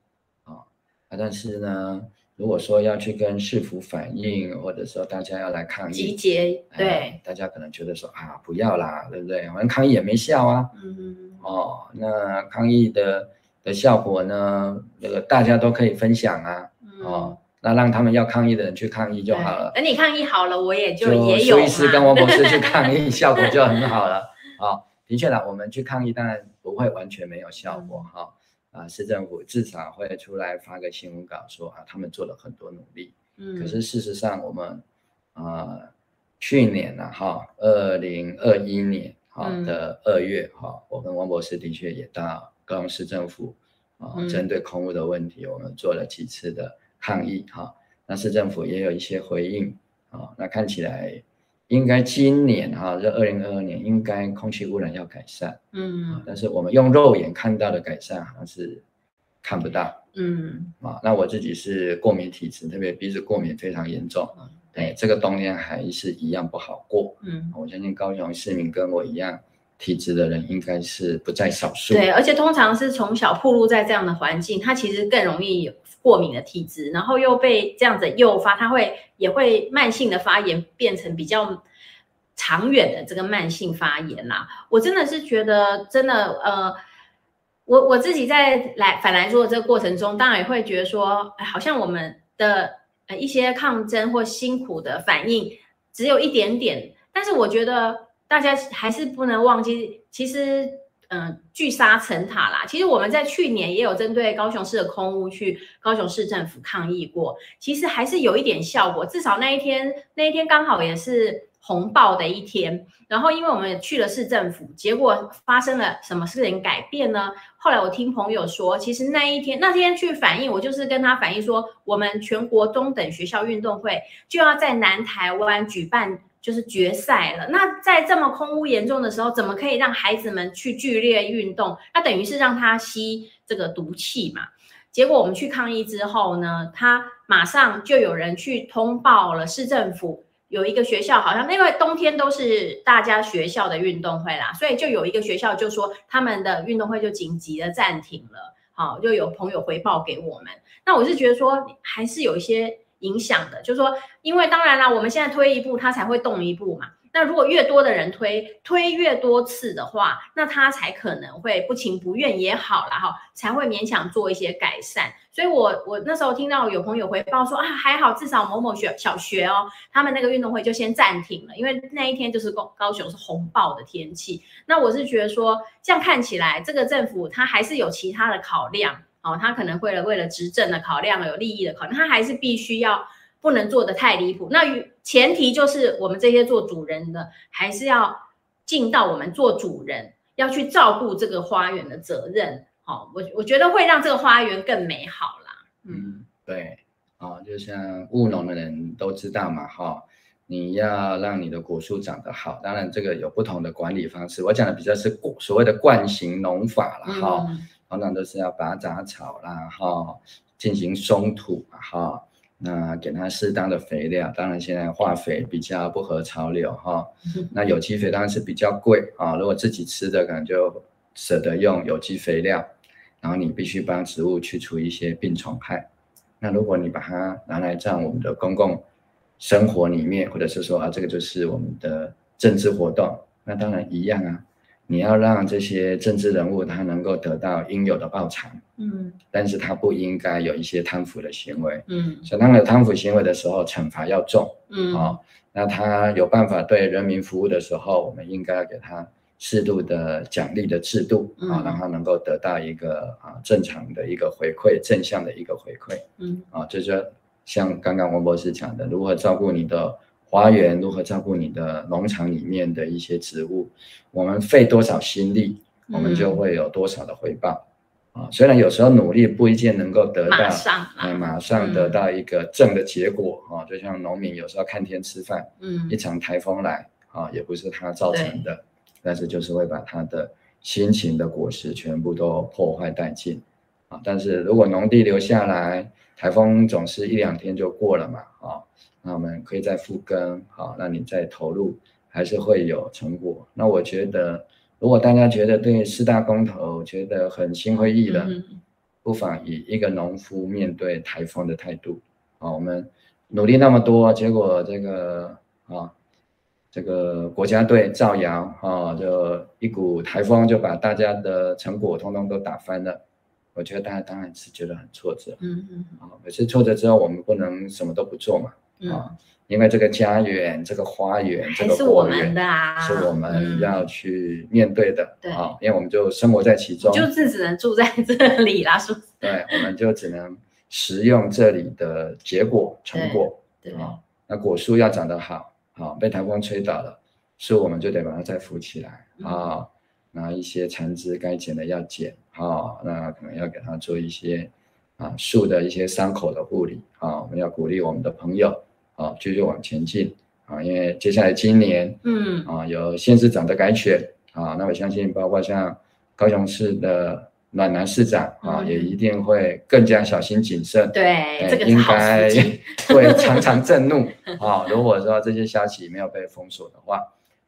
B: 啊，但是呢。如果说要去跟市府反映，或者说大家要来抗议，
C: 集结，对、呃，
B: 大家可能觉得说啊，不要啦，对不对？反正抗议也没效啊。嗯哦，那抗议的的效果呢？那个大家都可以分享啊。嗯、哦，那让他们要抗议的人去抗议就好了。
C: 等你抗议好了，我也就也有。苏医
B: 师跟王博士去抗议，效果就很好了。啊、哦，的确啦，我们去抗议当然不会完全没有效果哈。啊，市政府至少会出来发个新闻稿说啊，他们做了很多努力。嗯，可是事实上我们啊，去年呢，哈，二零二一年哈的二月哈，我跟王博士的确也到高雄市政府啊，针对空污的问题，我们做了几次的抗议哈。那市政府也有一些回应啊，那看起来。应该今年哈，这二零二二年应该空气污染要改善，嗯，但是我们用肉眼看到的改善好像是看不到，嗯，啊，那我自己是过敏体质，特别鼻子过敏非常严重，哎，这个冬天还是一样不好过，嗯，我相信高雄市民跟我一样体质的人应该是不在少数，
C: 对，而且通常是从小暴露在这样的环境，它其实更容易有过敏的体质，然后又被这样子诱发，它会也会慢性的发炎，变成比较长远的这个慢性发炎啦。我真的是觉得，真的，呃，我我自己在来反来做的这个过程中，当然也会觉得说，好像我们的呃一些抗争或辛苦的反应只有一点点，但是我觉得大家还是不能忘记，其实。嗯，聚沙成塔啦。其实我们在去年也有针对高雄市的空屋去高雄市政府抗议过，其实还是有一点效果。至少那一天，那一天刚好也是红爆的一天。然后，因为我们去了市政府，结果发生了什么事情改变呢？后来我听朋友说，其实那一天那天去反映，我就是跟他反映说，我们全国中等学校运动会就要在南台湾举办。就是决赛了。那在这么空污严重的时候，怎么可以让孩子们去剧烈运动？那等于是让他吸这个毒气嘛。结果我们去抗议之后呢，他马上就有人去通报了市政府，有一个学校好像因为冬天都是大家学校的运动会啦，所以就有一个学校就说他们的运动会就紧急的暂停了。好，就有朋友回报给我们。那我是觉得说还是有一些。影响的，就是说，因为当然啦，我们现在推一步，它才会动一步嘛。那如果越多的人推，推越多次的话，那他才可能会不情不愿也好啦，哈，才会勉强做一些改善。所以我我那时候听到有朋友回报说啊，还好，至少某某学小学哦，他们那个运动会就先暂停了，因为那一天就是高高雄是红爆的天气。那我是觉得说，这样看起来，这个政府他还是有其他的考量。哦，他可能为了为了执政的考量，有利益的考量，他还是必须要不能做的太离谱。那前提就是我们这些做主人的，还是要尽到我们做主人要去照顾这个花园的责任。好、哦，我我觉得会让这个花园更美好啦。
B: 嗯，对，啊、哦，就像务农的人都知道嘛，哈、哦，你要让你的果树长得好，当然这个有不同的管理方式。我讲的比较是所谓的惯行农法了，哈、嗯。常常都是要拔杂草啦，哈，进行松土，哈，那给它适当的肥料。当然，现在化肥比较不合潮流，哈。[LAUGHS] 那有机肥当然是比较贵啊。如果自己吃的，可能就舍得用有机肥料。然后你必须帮植物去除一些病虫害。那如果你把它拿来在我们的公共生活里面，或者是说啊，这个就是我们的政治活动，那当然一样啊。你要让这些政治人物他能够得到应有的报偿，
C: 嗯，
B: 但是他不应该有一些贪腐的行为，
C: 嗯，
B: 所以当有贪腐行为的时候，惩罚要重，
C: 嗯，
B: 哦，那他有办法对人民服务的时候，我们应该要给他适度的奖励的制度，啊、
C: 嗯。
B: 哦，让他能够得到一个啊正常的一个回馈，正向的一个回馈，
C: 嗯，
B: 啊、哦，这就像刚刚王博士讲的，如何照顾你的。花园如何照顾你的农场里面的一些植物？我们费多少心力，我们就会有多少的回报。啊、嗯，虽然有时候努力不一定能够得到马上、嗯、马上得到一个正的结果啊、嗯，就像农民有时候看天吃饭，嗯，一场台风来啊，也不是他造成的，但是就是会把他的辛勤的果实全部都破坏殆尽啊。但是如果农地留下来，台风总是一两天就过了嘛，啊。那我们可以再复耕，好，那你再投入，还是会有成果。那我觉得，如果大家觉得对四大公投觉得很心灰意冷，嗯，不妨以一个农夫面对台风的态度，啊，我们努力那么多，结果这个啊，这个国家队造谣啊，就一股台风就把大家的成果通通都打翻了。我觉得大家当然是觉得很挫折，嗯嗯，啊，可是挫折之后，我们不能什么都不做嘛。啊、嗯，因为这个家园、这个花园、这个果园的啊，是我们要去面对的。对、嗯、啊，因为我们就生活在其中，
C: 就是只能住在这里啦，是不是？
B: 对，我们就只能食用这里的结果成果。对，那果树要长得好，好、啊、被台风吹倒了，树我们就得把它再扶起来啊。那一些残枝该剪的要剪啊，那可能要给它做一些啊树的一些伤口的护理啊。我们要鼓励我们的朋友。啊，继续往前进啊！因为接下来今年，嗯啊，有县市长的改选啊，那我相信，包括像高雄市的暖男市长啊，也一定会更加小心谨慎。
C: 对，
B: 欸、
C: 这个
B: 应该 [LAUGHS] 会常常震怒啊！如果说这些消息没有被封锁的话，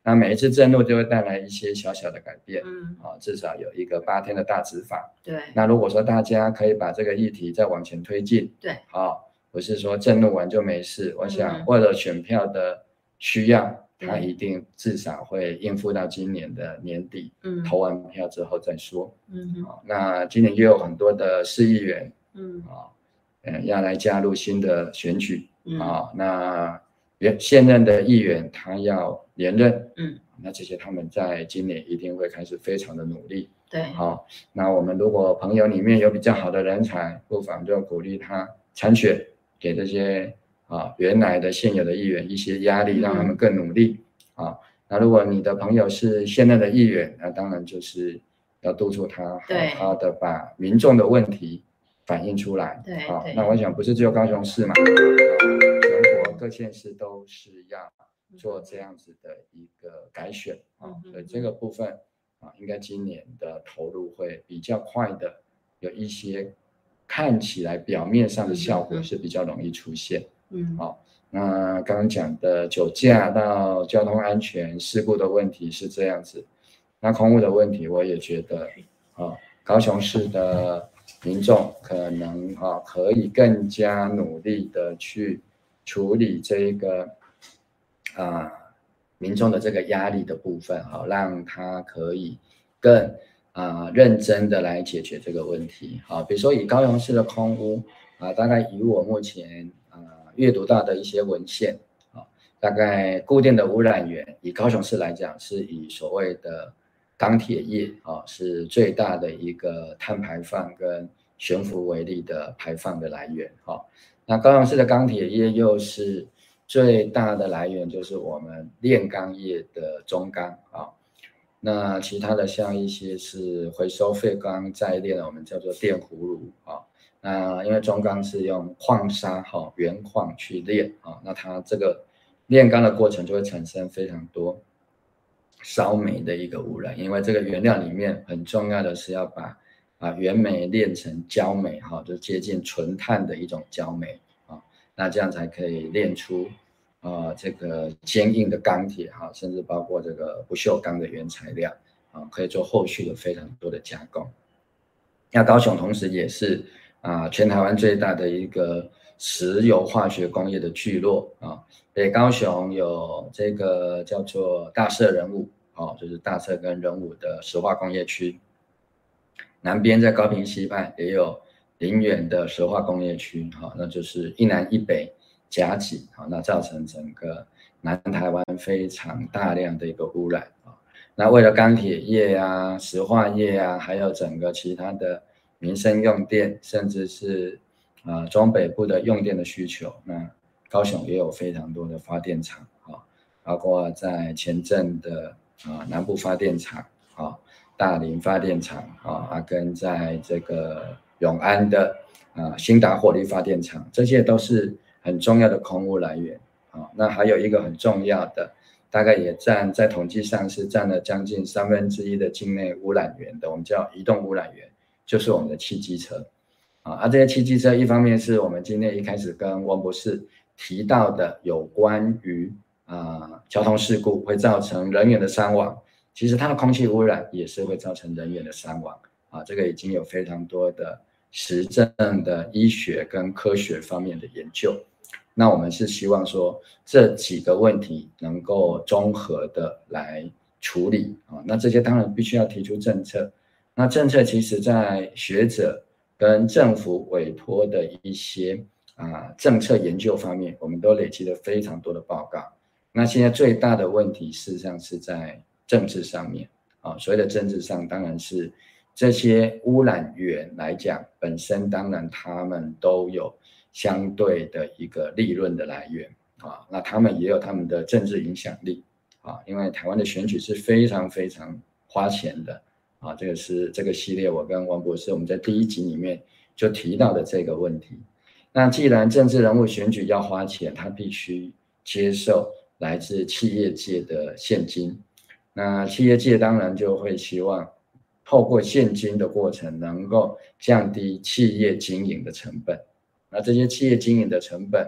B: 那每一次震怒就会带来一些小小的改变。嗯啊，至少有一个八天的大执法。
C: 对。
B: 那如果说大家可以把这个议题再往前推进，
C: 对，
B: 好。不是说震怒完就没事，我想为了选票的需要，他一定至少会应付到今年的年底，嗯，投完票之后再说，嗯，好，那今年又有很多的市议员，嗯，啊，嗯，要来加入新的选举，啊，那原现任的议员他要连任，嗯，那这些他们在今年一定会开始非常的努力，
C: 对，
B: 好，那我们如果朋友里面有比较好的人才，不妨就鼓励他参选。给这些啊原来的现有的议员一些压力，让他们更努力、嗯、啊。那如果你的朋友是现任的议员，那当然就是要督促他好好的把民众的问题反映出来。
C: 对，
B: 啊，那我想不是只有高雄市嘛，全国各县市都是要做这样子的一个改选啊。所以这个部分啊，应该今年的投入会比较快的，有一些。看起来表面上的效果是比较容易出现，嗯，好、哦，那刚刚讲的酒驾到交通安全事故的问题是这样子，那空污的问题我也觉得，啊、哦，高雄市的民众可能啊、哦、可以更加努力的去处理这一个啊民众的这个压力的部分，好、哦，让他可以更。啊、呃，认真的来解决这个问题。好，比如说以高雄市的空污啊，大概以我目前啊阅读到的一些文献啊，大概固定的污染源，以高雄市来讲，是以所谓的钢铁业啊是最大的一个碳排放跟悬浮微粒的排放的来源。啊，那高雄市的钢铁业又是最大的来源，就是我们炼钢业的中钢啊。那其他的像一些是回收废钢再炼的，我们叫做电葫芦啊。那因为中钢是用矿砂哈原矿去炼啊，那它这个炼钢的过程就会产生非常多烧煤的一个污染，因为这个原料里面很重要的是要把啊原煤炼成焦煤哈，就接近纯碳的一种焦煤啊，那这样才可以炼出。啊、这个坚硬的钢铁哈，甚至包括这个不锈钢的原材料啊，可以做后续的非常多的加工。那高雄同时也是啊，全台湾最大的一个石油化学工业的聚落啊。北高雄有这个叫做大社人武，哦，就是大社跟人武的石化工业区。南边在高平西畔也有林园的石化工业区，哈，那就是一南一北夹挤啊，那造成整个南台湾非常大量的一个污染啊。那为了钢铁业啊、石化业啊，还有整个其他的民生用电，甚至是啊中北部的用电的需求，那高雄也有非常多的发电厂啊，包括在前镇的啊南部发电厂啊。大林发电厂啊，啊，跟在这个永安的啊兴达火力发电厂，这些都是很重要的空污来源啊。那还有一个很重要的，大概也占在统计上是占了将近三分之一的境内污染源的，我们叫移动污染源，就是我们的汽机车啊。啊，这些汽机车一方面是我们今天一开始跟王博士提到的有关于啊交通事故会造成人员的伤亡。其实它的空气污染也是会造成人员的伤亡啊，这个已经有非常多的实证的医学跟科学方面的研究。那我们是希望说这几个问题能够综合的来处理啊。那这些当然必须要提出政策。那政策其实在学者跟政府委托的一些啊政策研究方面，我们都累积了非常多的报告。那现在最大的问题事实上是在。政治上面啊，所谓的政治上，当然是这些污染源来讲，本身当然他们都有相对的一个利润的来源啊，那他们也有他们的政治影响力啊，因为台湾的选举是非常非常花钱的啊，这个是这个系列我跟王博士我们在第一集里面就提到的这个问题。那既然政治人物选举要花钱，他必须接受来自企业界的现金。那企业界当然就会希望透过现金的过程，能够降低企业经营的成本。那这些企业经营的成本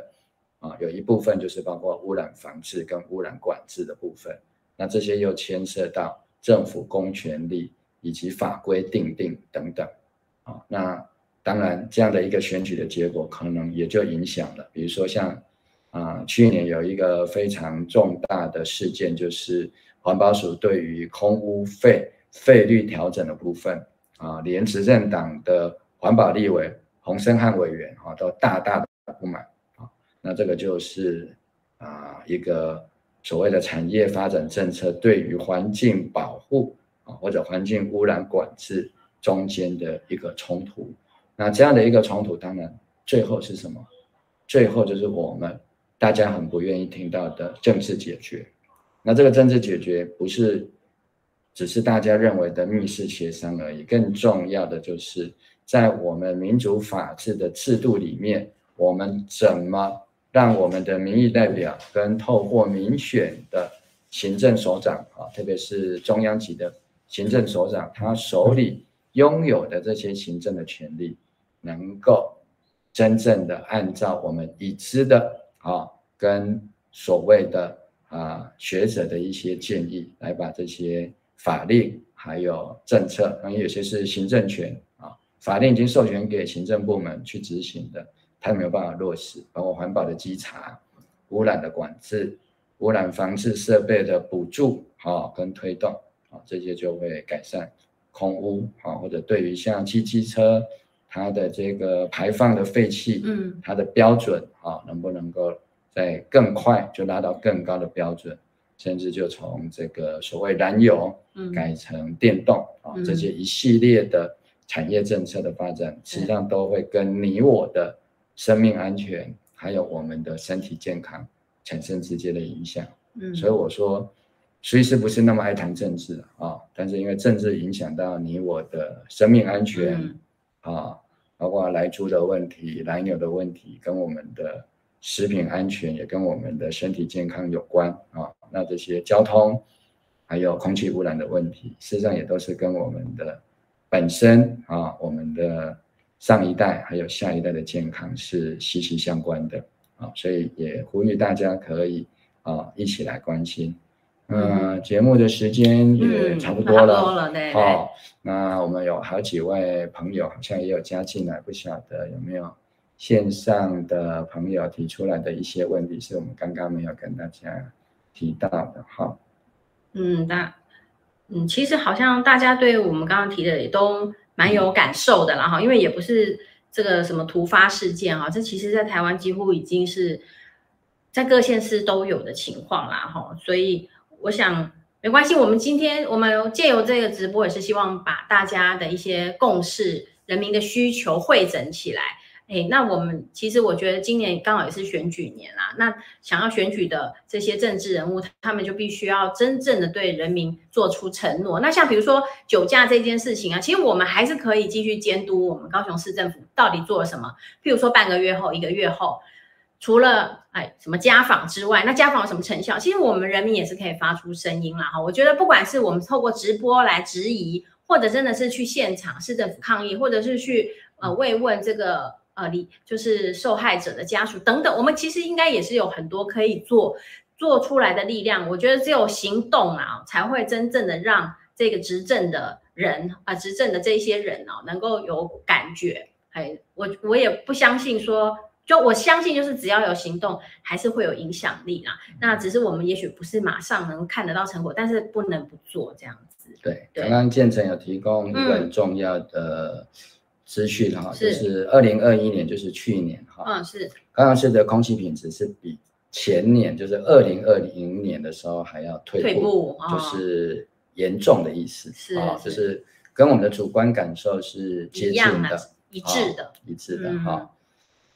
B: 啊，有一部分就是包括污染防治跟污染管制的部分。那这些又牵涉到政府公权力以及法规定定等等啊。那当然这样的一个选举的结果，可能也就影响了。比如说像啊，去年有一个非常重大的事件，就是。环保署对于空污费费率调整的部分啊，连执政党的环保立委洪森和委员啊，都大大的不满啊。那这个就是啊一个所谓的产业发展政策对于环境保护啊或者环境污染管制中间的一个冲突。那这样的一个冲突，当然最后是什么？最后就是我们大家很不愿意听到的政治解决。那这个政治解决不是只是大家认为的密室协商而已，更重要的就是在我们民主法治的制度里面，我们怎么让我们的民意代表跟透过民选的行政首长啊，特别是中央级的行政首长，他手里拥有的这些行政的权利，能够真正的按照我们已知的啊，跟所谓的。啊，学者的一些建议，来把这些法令还有政策，因为有些是行政权，法令已经授权给行政部门去执行的，它没有办法落实，包括环保的稽查、污染的管制、污染防治设备的补助啊跟推动啊，这些就会改善空污啊，或者对于像汽机车它的这个排放的废气，嗯，它的标准啊，能不能够？在更快就拉到更高的标准，甚至就从这个所谓燃油改成电动啊，嗯、这些一系列的产业政策的发展，实际上都会跟你我的生命安全还有我们的身体健康产生直接的影响。嗯，所以我说，虽是不是那么爱谈政治啊，但是因为政治影响到你我的生命安全啊，包括来猪的问题、来牛的问题，跟我们的。食品安全也跟我们的身体健康有关啊，那这些交通还有空气污染的问题，实际上也都是跟我们的本身啊，我们的上一代还有下一代的健康是息息相关的啊，所以也呼吁大家可以啊一起来关心。嗯，节目的时间也差不多了，哦，那我们有好几位朋友好像也有加进来，不晓得有没有？线上的朋友提出来的一些问题，是我们刚刚没有跟大家提到的哈。
C: 嗯，那嗯，其实好像大家对我们刚刚提的也都蛮有感受的了哈，因为也不是这个什么突发事件哈，这其实在台湾几乎已经是在各县市都有的情况啦哈，所以我想没关系，我们今天我们借由这个直播，也是希望把大家的一些共识。人民的需求汇整起来，哎，那我们其实我觉得今年刚好也是选举年啦。那想要选举的这些政治人物，他们就必须要真正的对人民做出承诺。那像比如说酒驾这件事情啊，其实我们还是可以继续监督我们高雄市政府到底做了什么。譬如说半个月后、一个月后，除了哎什么家访之外，那家访有什么成效？其实我们人民也是可以发出声音啦。哈，我觉得不管是我们透过直播来质疑。或者真的是去现场市政府抗议，或者是去呃慰问这个呃里就是受害者的家属等等，我们其实应该也是有很多可以做做出来的力量。我觉得只有行动啊，才会真正的让这个执政的人啊、呃，执政的这些人哦，能够有感觉。哎，我我也不相信说，就我相信就是只要有行动，还是会有影响力啦。那只是我们也许不是马上能看得到成果，但是不能不做这样子。
B: 对，刚刚建成有提供一个很重要的资讯哈，就是二零二一年，就是去年哈，
C: 嗯，是，
B: 高雄市的空气品质是比前年，就是二零二零年的时候还要退步，退步，就是严重的意思，是，就是跟我们的主观感受是接近的，
C: 一致的，
B: 一致的哈。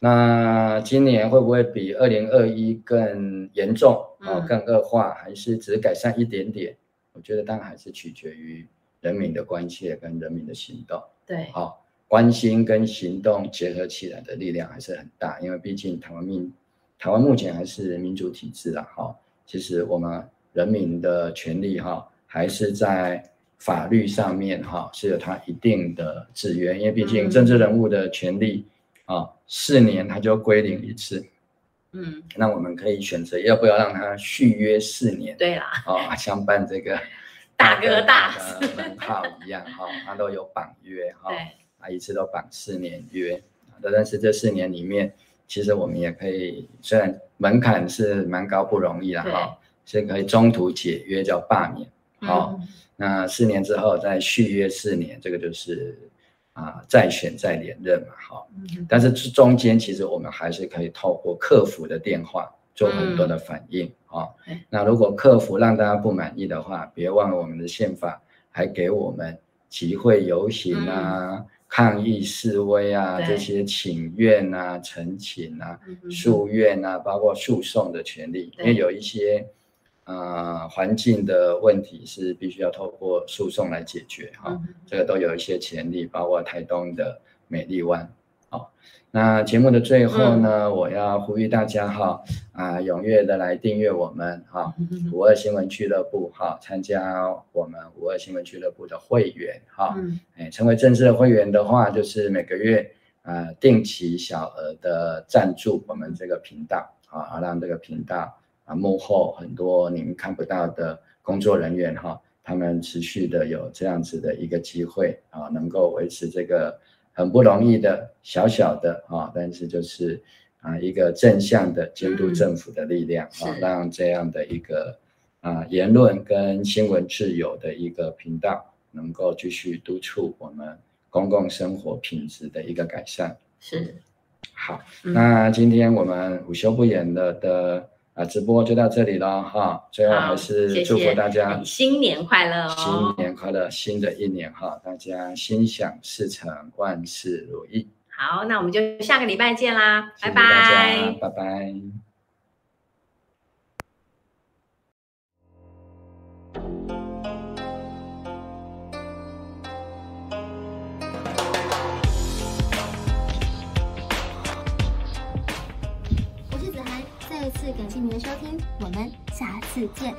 B: 那今年会不会比二零二一更严重啊，更恶化，还是只改善一点点？我觉得当然还是取决于人民的关切跟人民的行动。
C: 对，
B: 好，关心跟行动结合起来的力量还是很大，因为毕竟台湾民，台湾目前还是民主体制啦，哈，其实我们人民的权利哈，还是在法律上面哈是有它一定的制约，因为毕竟政治人物的权利啊，四年他就归零一次。嗯，那我们可以选择要不要让他续约四年？
C: 对啦，
B: 哦，像办这个
C: 大哥大
B: 的门号一样哈，他都有绑约哈，啊，一次都绑四年约，但是这四年里面，其实我们也可以，虽然门槛是蛮高，不容易的哈，是可以中途解约叫罢免，好，那四年之后再续约四年，这个就是。啊，再选再连任嘛，好，但是中间其实我们还是可以透过客服的电话做很多的反应啊。那如果客服让大家不满意的话，别忘了我们的宪法还给我们集会游行啊、抗议示威啊这些请愿啊、陈情啊、诉愿啊，包括诉讼的权利，因为有一些。啊、呃，环境的问题是必须要透过诉讼来解决哈，嗯、这个都有一些潜力，包括台东的美丽湾。好，那节目的最后呢，嗯、我要呼吁大家哈啊，踊跃的来订阅我们哈 [LAUGHS] 五二新闻俱乐部哈，参加我们五二新闻俱乐部的会员哈，哎、嗯，成为正式的会员的话，就是每个月啊、呃、定期小额的赞助我们这个频道啊，让这个频道。啊，幕后很多你们看不到的工作人员哈，他们持续的有这样子的一个机会啊，能够维持这个很不容易的小小的啊，但是就是啊一个正向的监督政府的力量啊，让这样的一个啊言论跟新闻自由的一个频道，能够继续督促我们公共生活品质的一个改善。
C: 是，
B: 好，那今天我们午休不演了的。啊，直播就到这里了哈。最后还是祝福大家
C: 新年快乐哦！
B: 新年快乐，新的一年哈，大家心想事成，万事如意。
C: 好，那我们就下个礼拜见啦，
B: 拜拜，拜拜。
A: 感谢您的收听，我们下次见。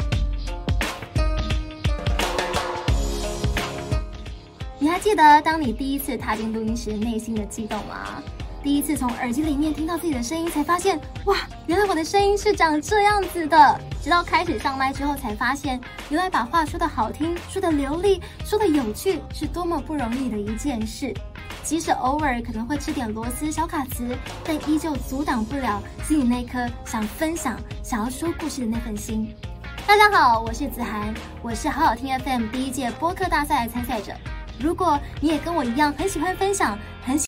A: 你还记得当你第一次踏进录音室内心的激动吗？第一次从耳机里面听到自己的声音，才发现哇，原来我的声音是长这样子的。直到开始上麦之后，才发现原来把话说得好听、说得流利、说得有趣，是多么不容易的一件事。即使偶尔可能会吃点螺丝小卡词，但依旧阻挡不了心里那颗想分享、想要说故事的那份心。大家好，我是子涵，我是好好听 FM 第一届播客大赛的参赛者。如果你也跟我一样很喜欢分享，很喜